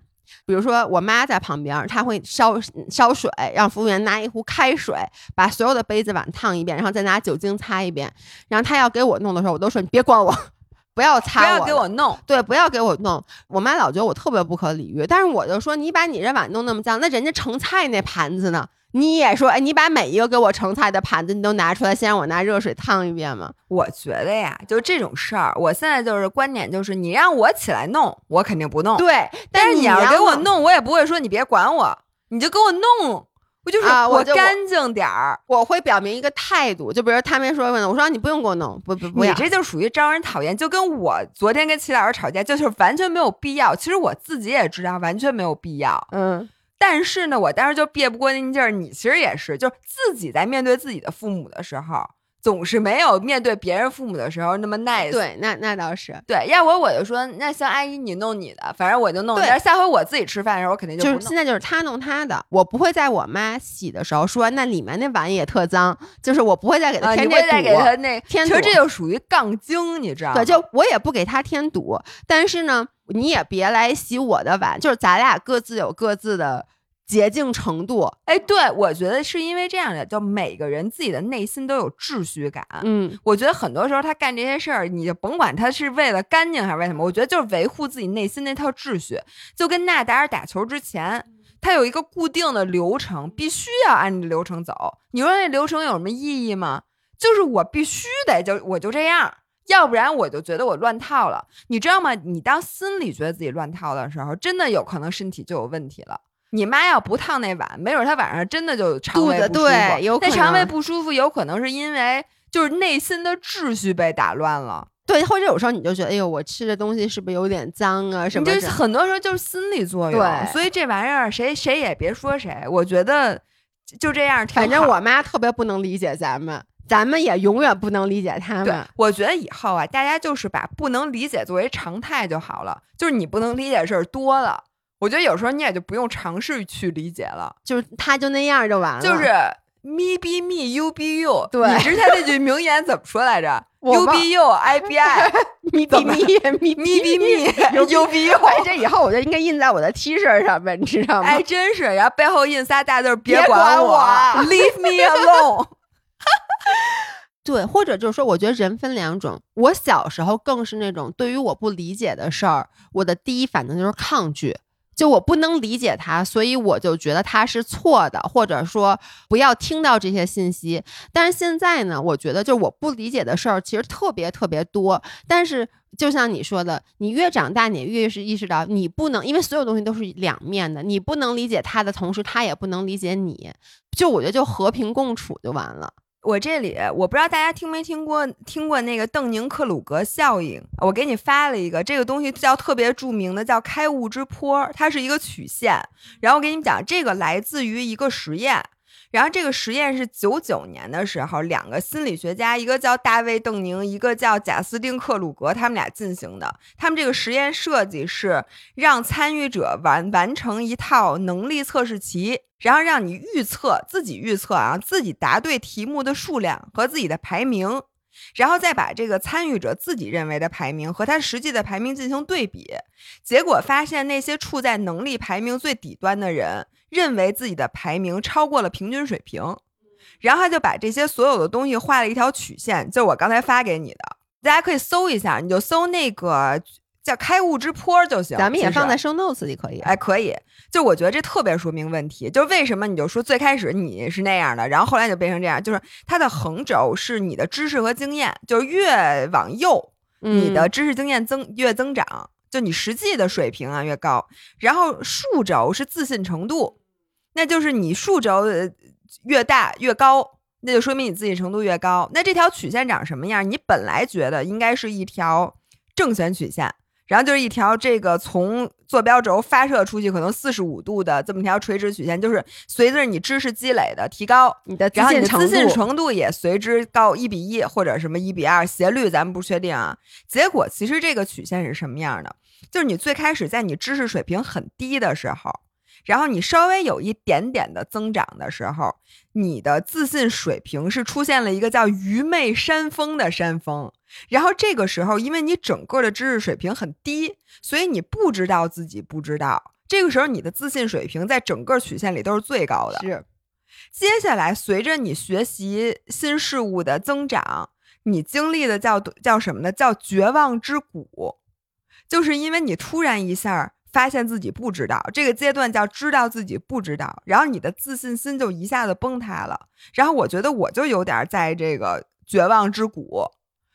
[SPEAKER 2] 比如说，我妈在旁边，她会烧烧水，让服务员拿一壶开水，把所有的杯子碗烫一遍，然后再拿酒精擦一遍。然后她要给我弄的时候，我都说你别管我，*laughs* 不要擦
[SPEAKER 1] 不要给我弄。
[SPEAKER 2] 对，不要给我弄。我妈老觉得我特别不可理喻，但是我就说，你把你这碗弄那么脏，那人家盛菜那盘子呢？你也说，哎，你把每一个给我盛菜的盘子你都拿出来，先让我拿热水烫一遍吗？
[SPEAKER 1] 我觉得呀，就这种事儿，我现在就是观点就是，你让我起来弄，我肯定不弄。
[SPEAKER 2] 对，
[SPEAKER 1] 但是你要给我，弄，我也不会说你别管我，你就给我弄。我就是
[SPEAKER 2] 啊我就
[SPEAKER 1] 干净点儿。
[SPEAKER 2] 我会表明一个态度，就比如他们说问我说你不用给我弄，不不不
[SPEAKER 1] 你。这就属于招人讨厌，就跟我昨天跟齐老师吵架，就是完全没有必要。其实我自己也知道完全没有必要，
[SPEAKER 2] 嗯，
[SPEAKER 1] 但是呢，我当时就憋不过那劲儿。你其实也是，就是自己在面对自己的父母的时候，总是没有面对别人父母的时候那么 nice。
[SPEAKER 2] 对，那那倒是，
[SPEAKER 1] 对，要我我就说，那行，阿姨你弄你的，反正我就弄。
[SPEAKER 2] 对
[SPEAKER 1] 但是下回我自己吃饭的时候，我肯定
[SPEAKER 2] 就是
[SPEAKER 1] 不弄。
[SPEAKER 2] 现在就是他弄他的，我不会在我妈洗的时候说那里面那碗也特脏，就是我不会再给
[SPEAKER 1] 啊，
[SPEAKER 2] 他添这
[SPEAKER 1] 你不会再给。他那，
[SPEAKER 2] 添堵
[SPEAKER 1] 其实这就属于杠精，你知道吗？
[SPEAKER 2] 对，就我也不给他添堵，但是呢，你也别来洗我的碗，就是咱俩各自有各自的洁净程度。
[SPEAKER 1] 哎，对，我觉得是因为这样的，就每个人自己的内心都有秩序感。
[SPEAKER 2] 嗯，
[SPEAKER 1] 我觉得很多时候他干这些事儿，你就甭管他是为了干净还是为什么，我觉得就是维护自己内心那套秩序。就跟纳达尔打球之前，他有一个固定的流程，必须要按着流程走。你说那流程有什么意义吗？就是我必须得就我就这样，要不然我就觉得我乱套了。你知道吗？你当心里觉得自己乱套的时候，真的有可能身体就有问题了。你妈要不烫那碗，没准她晚上真的就肠胃不舒服。
[SPEAKER 2] 对有可
[SPEAKER 1] 那肠胃不舒服，有可能是因为就是内心的秩序被打乱了。
[SPEAKER 2] 对，或者有时候你就觉得，哎呦，我吃的东西是不是有点脏啊什
[SPEAKER 1] 么就是？很多时候就是心理作用，
[SPEAKER 2] 对
[SPEAKER 1] 所以这玩意儿谁谁也别说谁，我觉得就这样。
[SPEAKER 2] 反正我妈特别不能理解咱们，咱们也永远不能理解他
[SPEAKER 1] 对
[SPEAKER 2] 们。，
[SPEAKER 1] 我觉得以后啊，大家就是把不能理解作为常态就好了。就是你不能理解的事儿多了，我觉得有时候你也就不用尝试去理解了。
[SPEAKER 2] 就是他就那样就完了。
[SPEAKER 1] 就是 me be me, you be you。
[SPEAKER 2] 对
[SPEAKER 1] 你知道他那句名言怎么说来着？*laughs* You be you, I be I。*laughs*
[SPEAKER 2] me be me,
[SPEAKER 1] me be me, *laughs*
[SPEAKER 2] You
[SPEAKER 1] be you。
[SPEAKER 2] 哎，这以后我就应该印在我的 T 恤上面，你知道吗？
[SPEAKER 1] 哎，真是，然后背后印仨大字儿，
[SPEAKER 2] 别
[SPEAKER 1] 管
[SPEAKER 2] 管我
[SPEAKER 1] ，Leave me alone。*laughs*
[SPEAKER 2] 对，或者就是说，我觉得人分两种。我小时候更是那种对于我不理解的事儿，我的第一反应就是抗拒。就我不能理解它，所以我就觉得它是错的，或者说不要听到这些信息。但是现在呢，我觉得就我不理解的事儿其实特别特别多。但是就像你说的，你越长大，你越是意识到你不能，因为所有东西都是两面的，你不能理解他的同时，他也不能理解你。就我觉得就和平共处就完了。
[SPEAKER 1] 我这里我不知道大家听没听过听过那个邓宁克鲁格效应，我给你发了一个这个东西叫特别著名的叫开悟之坡，它是一个曲线。然后我给你们讲，这个来自于一个实验。然后这个实验是九九年的时候，两个心理学家，一个叫大卫·邓宁，一个叫贾斯汀·克鲁格，他们俩进行的。他们这个实验设计是让参与者完完成一套能力测试题，然后让你预测自己预测啊，自己答对题目的数量和自己的排名，然后再把这个参与者自己认为的排名和他实际的排名进行对比。结果发现，那些处在能力排名最底端的人，认为自己的排名超过了平均水平。然后他就把这些所有的东西画了一条曲线，就是我刚才发给你的，大家可以搜一下，你就搜那个叫开悟之坡就行。
[SPEAKER 2] 咱们也放在 show notes 里可以。
[SPEAKER 1] 哎，可以。就我觉得这特别说明问题，就为什么你就说最开始你是那样的，然后后来你就变成这样，就是它的横轴是你的知识和经验，就是越往右，你的
[SPEAKER 2] 嗯
[SPEAKER 1] 知识经验增越增长，就你实际的水平啊越高。然后竖轴是自信程度，那就是你数轴呃越大越高，那就说明你自信程度越高。那这条曲线长什么样？你本来觉得应该是一条正弦曲线。然后就是一条这个从坐标轴发射出去可能四十五度的这么一条垂直曲线，就是随着你知识积累的提高，
[SPEAKER 2] 你的自
[SPEAKER 1] 然后你
[SPEAKER 2] 信程
[SPEAKER 1] 的自信
[SPEAKER 2] 度，
[SPEAKER 1] 程度也随之高一比一或者什么一比二，斜率咱们不确定啊。结果其实这个曲线是什么样的？就是你最开始在你知识水平很低的时候，然后你稍微有一点点的增长的时候，你的自信水平是出现了一个叫愚昧山峰的山峰。然后这个时候，因为你整个的知识水平很低，所以你不知道自己不知道。这个时候，你的自信水平在整个曲线里都是最高的。
[SPEAKER 2] 是
[SPEAKER 1] 接下来，随着你学习新事物的增长，你经历的叫叫什么呢？叫绝望之谷，就是因为你突然一下发现自己不知道，这个阶段叫知道自己不知道，然后你的自信心就一下子崩塌了。然后我觉得我就有点在这个绝望之谷，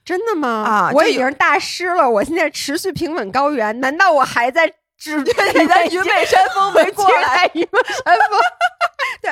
[SPEAKER 2] 真的吗？
[SPEAKER 1] 啊
[SPEAKER 2] 我已经大师了，我现在持续平稳高原，难道我还在 *laughs* 只
[SPEAKER 1] 你在愚昧山峰没过来。
[SPEAKER 2] 在愚昧山峰？
[SPEAKER 1] 对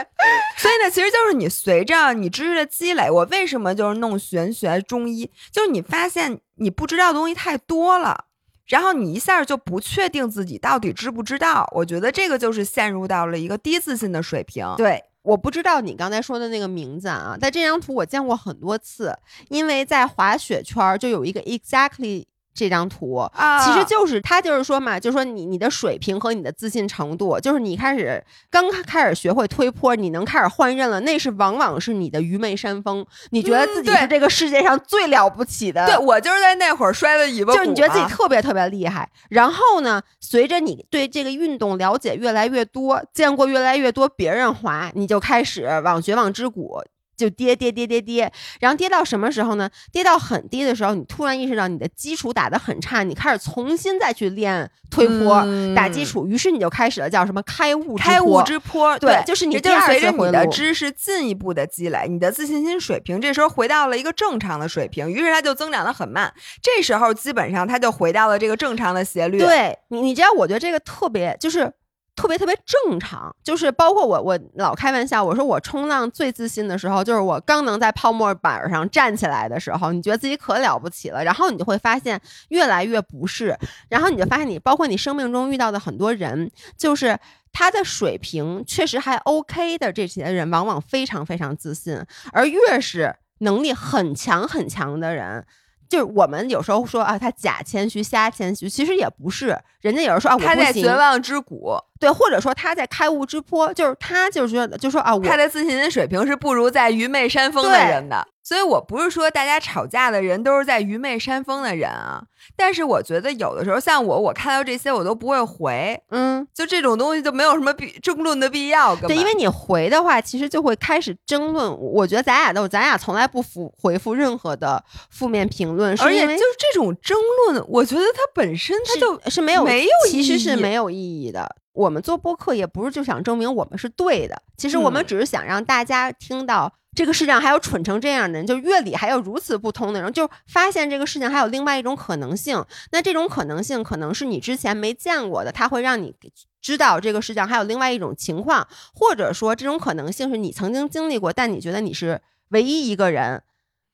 [SPEAKER 1] 所以呢，其实就是你随着你知识的积累，我为什么就是弄玄学中医，就是你发现你不知道的东西太多了，然后你一下就不确定自己到底知不知道。我觉得这个就是陷入到了一个低自信的水平。
[SPEAKER 2] 对，我不知道你刚才说的那个名字啊，但这张图我见过很多次，因为在滑雪圈就有一个 exactly。这张图
[SPEAKER 1] 啊
[SPEAKER 2] 其实就是他就是说嘛，就是说你你的水平和你的自信程度，就是你开始刚开始学会推坡，你能开始换刃了，那是往往是你的愚昧山峰，你觉得自己是这个世界上最了不起的，
[SPEAKER 1] 对我就是在那会儿摔了尾巴骨，
[SPEAKER 2] 就是你觉得自己特别特别厉害。然后呢，随着你对这个运动了解越来越多，见过越来越多别人滑，你就开始往绝望之谷。就跌跌跌跌跌，然后跌到什么时候呢？跌到很低的时候，你突然意识到你的基础打得很差，你开始重新再去练推坡、
[SPEAKER 1] 嗯
[SPEAKER 2] 打基础，于是你就开始了叫什么开悟之
[SPEAKER 1] 开悟
[SPEAKER 2] 坡
[SPEAKER 1] 之坡，
[SPEAKER 2] 对就是你
[SPEAKER 1] 就是
[SPEAKER 2] 第二
[SPEAKER 1] 随着你的知识进一步的积累，你的自信心水平这时候回到了一个正常的水平，于是它就增长的很慢。这时候基本上它就回到了这个正常的斜率。，
[SPEAKER 2] 对你，你知道，我觉得这个特别就是特别特别正常，就是包括我，我老开玩笑，我说我冲浪最自信的时候，就是我刚能在泡沫板上站起来的时候，你觉得自己可了不起了，然后你就会发现越来越不是，然后你就发现你，包括你生命中遇到的很多人，就是。他的水平确实还 OK 的这些人，往往非常非常自信，而越是能力很强很强的人，就是我们有时候说啊，他假谦虚、瞎谦虚，其实也不是。人家有人说啊，我
[SPEAKER 1] 他在
[SPEAKER 2] 不行
[SPEAKER 1] 绝望之谷，
[SPEAKER 2] 对，或者说他在开悟之坡，就是他就是觉得就说啊，我
[SPEAKER 1] 他的自信心水平是不如在愚昧山峰的人的。所以我不是说大家吵架的人都是在愚昧山峰的人啊，但是我觉得有的时候像我，我看到这些我都不会回，
[SPEAKER 2] 嗯，
[SPEAKER 1] 就这种东西就没有什么必争论的必要。
[SPEAKER 2] 对，因为你回的话，其实就会开始争论。我觉得咱俩都，咱俩从来不复回复任何的负面评论，
[SPEAKER 1] 而且就是这种争论，我觉得它本身它就是
[SPEAKER 2] 没有
[SPEAKER 1] 没有
[SPEAKER 2] 其实是没有意义的。我们做播客也不是就想证明我们是对的，其实我们
[SPEAKER 1] 嗯
[SPEAKER 2] 只是想让大家听到这个世界上还有蠢成这样的人，就乐理还有如此不通的人，就发现这个事情还有另外一种可能性。那这种可能性可能是你之前没见过的，它会让你知道这个世界上还有另外一种情况，或者说这种可能性是你曾经经历过，但你觉得你是唯一一个人，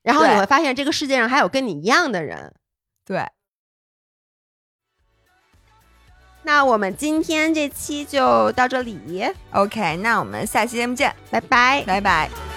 [SPEAKER 2] 然后你会发现这个世界上还有跟你一样的人。
[SPEAKER 1] 对。
[SPEAKER 2] 那我们今天这期就到这里
[SPEAKER 1] ，OK，那我们下期节目见，
[SPEAKER 2] 拜拜。
[SPEAKER 1] 拜拜。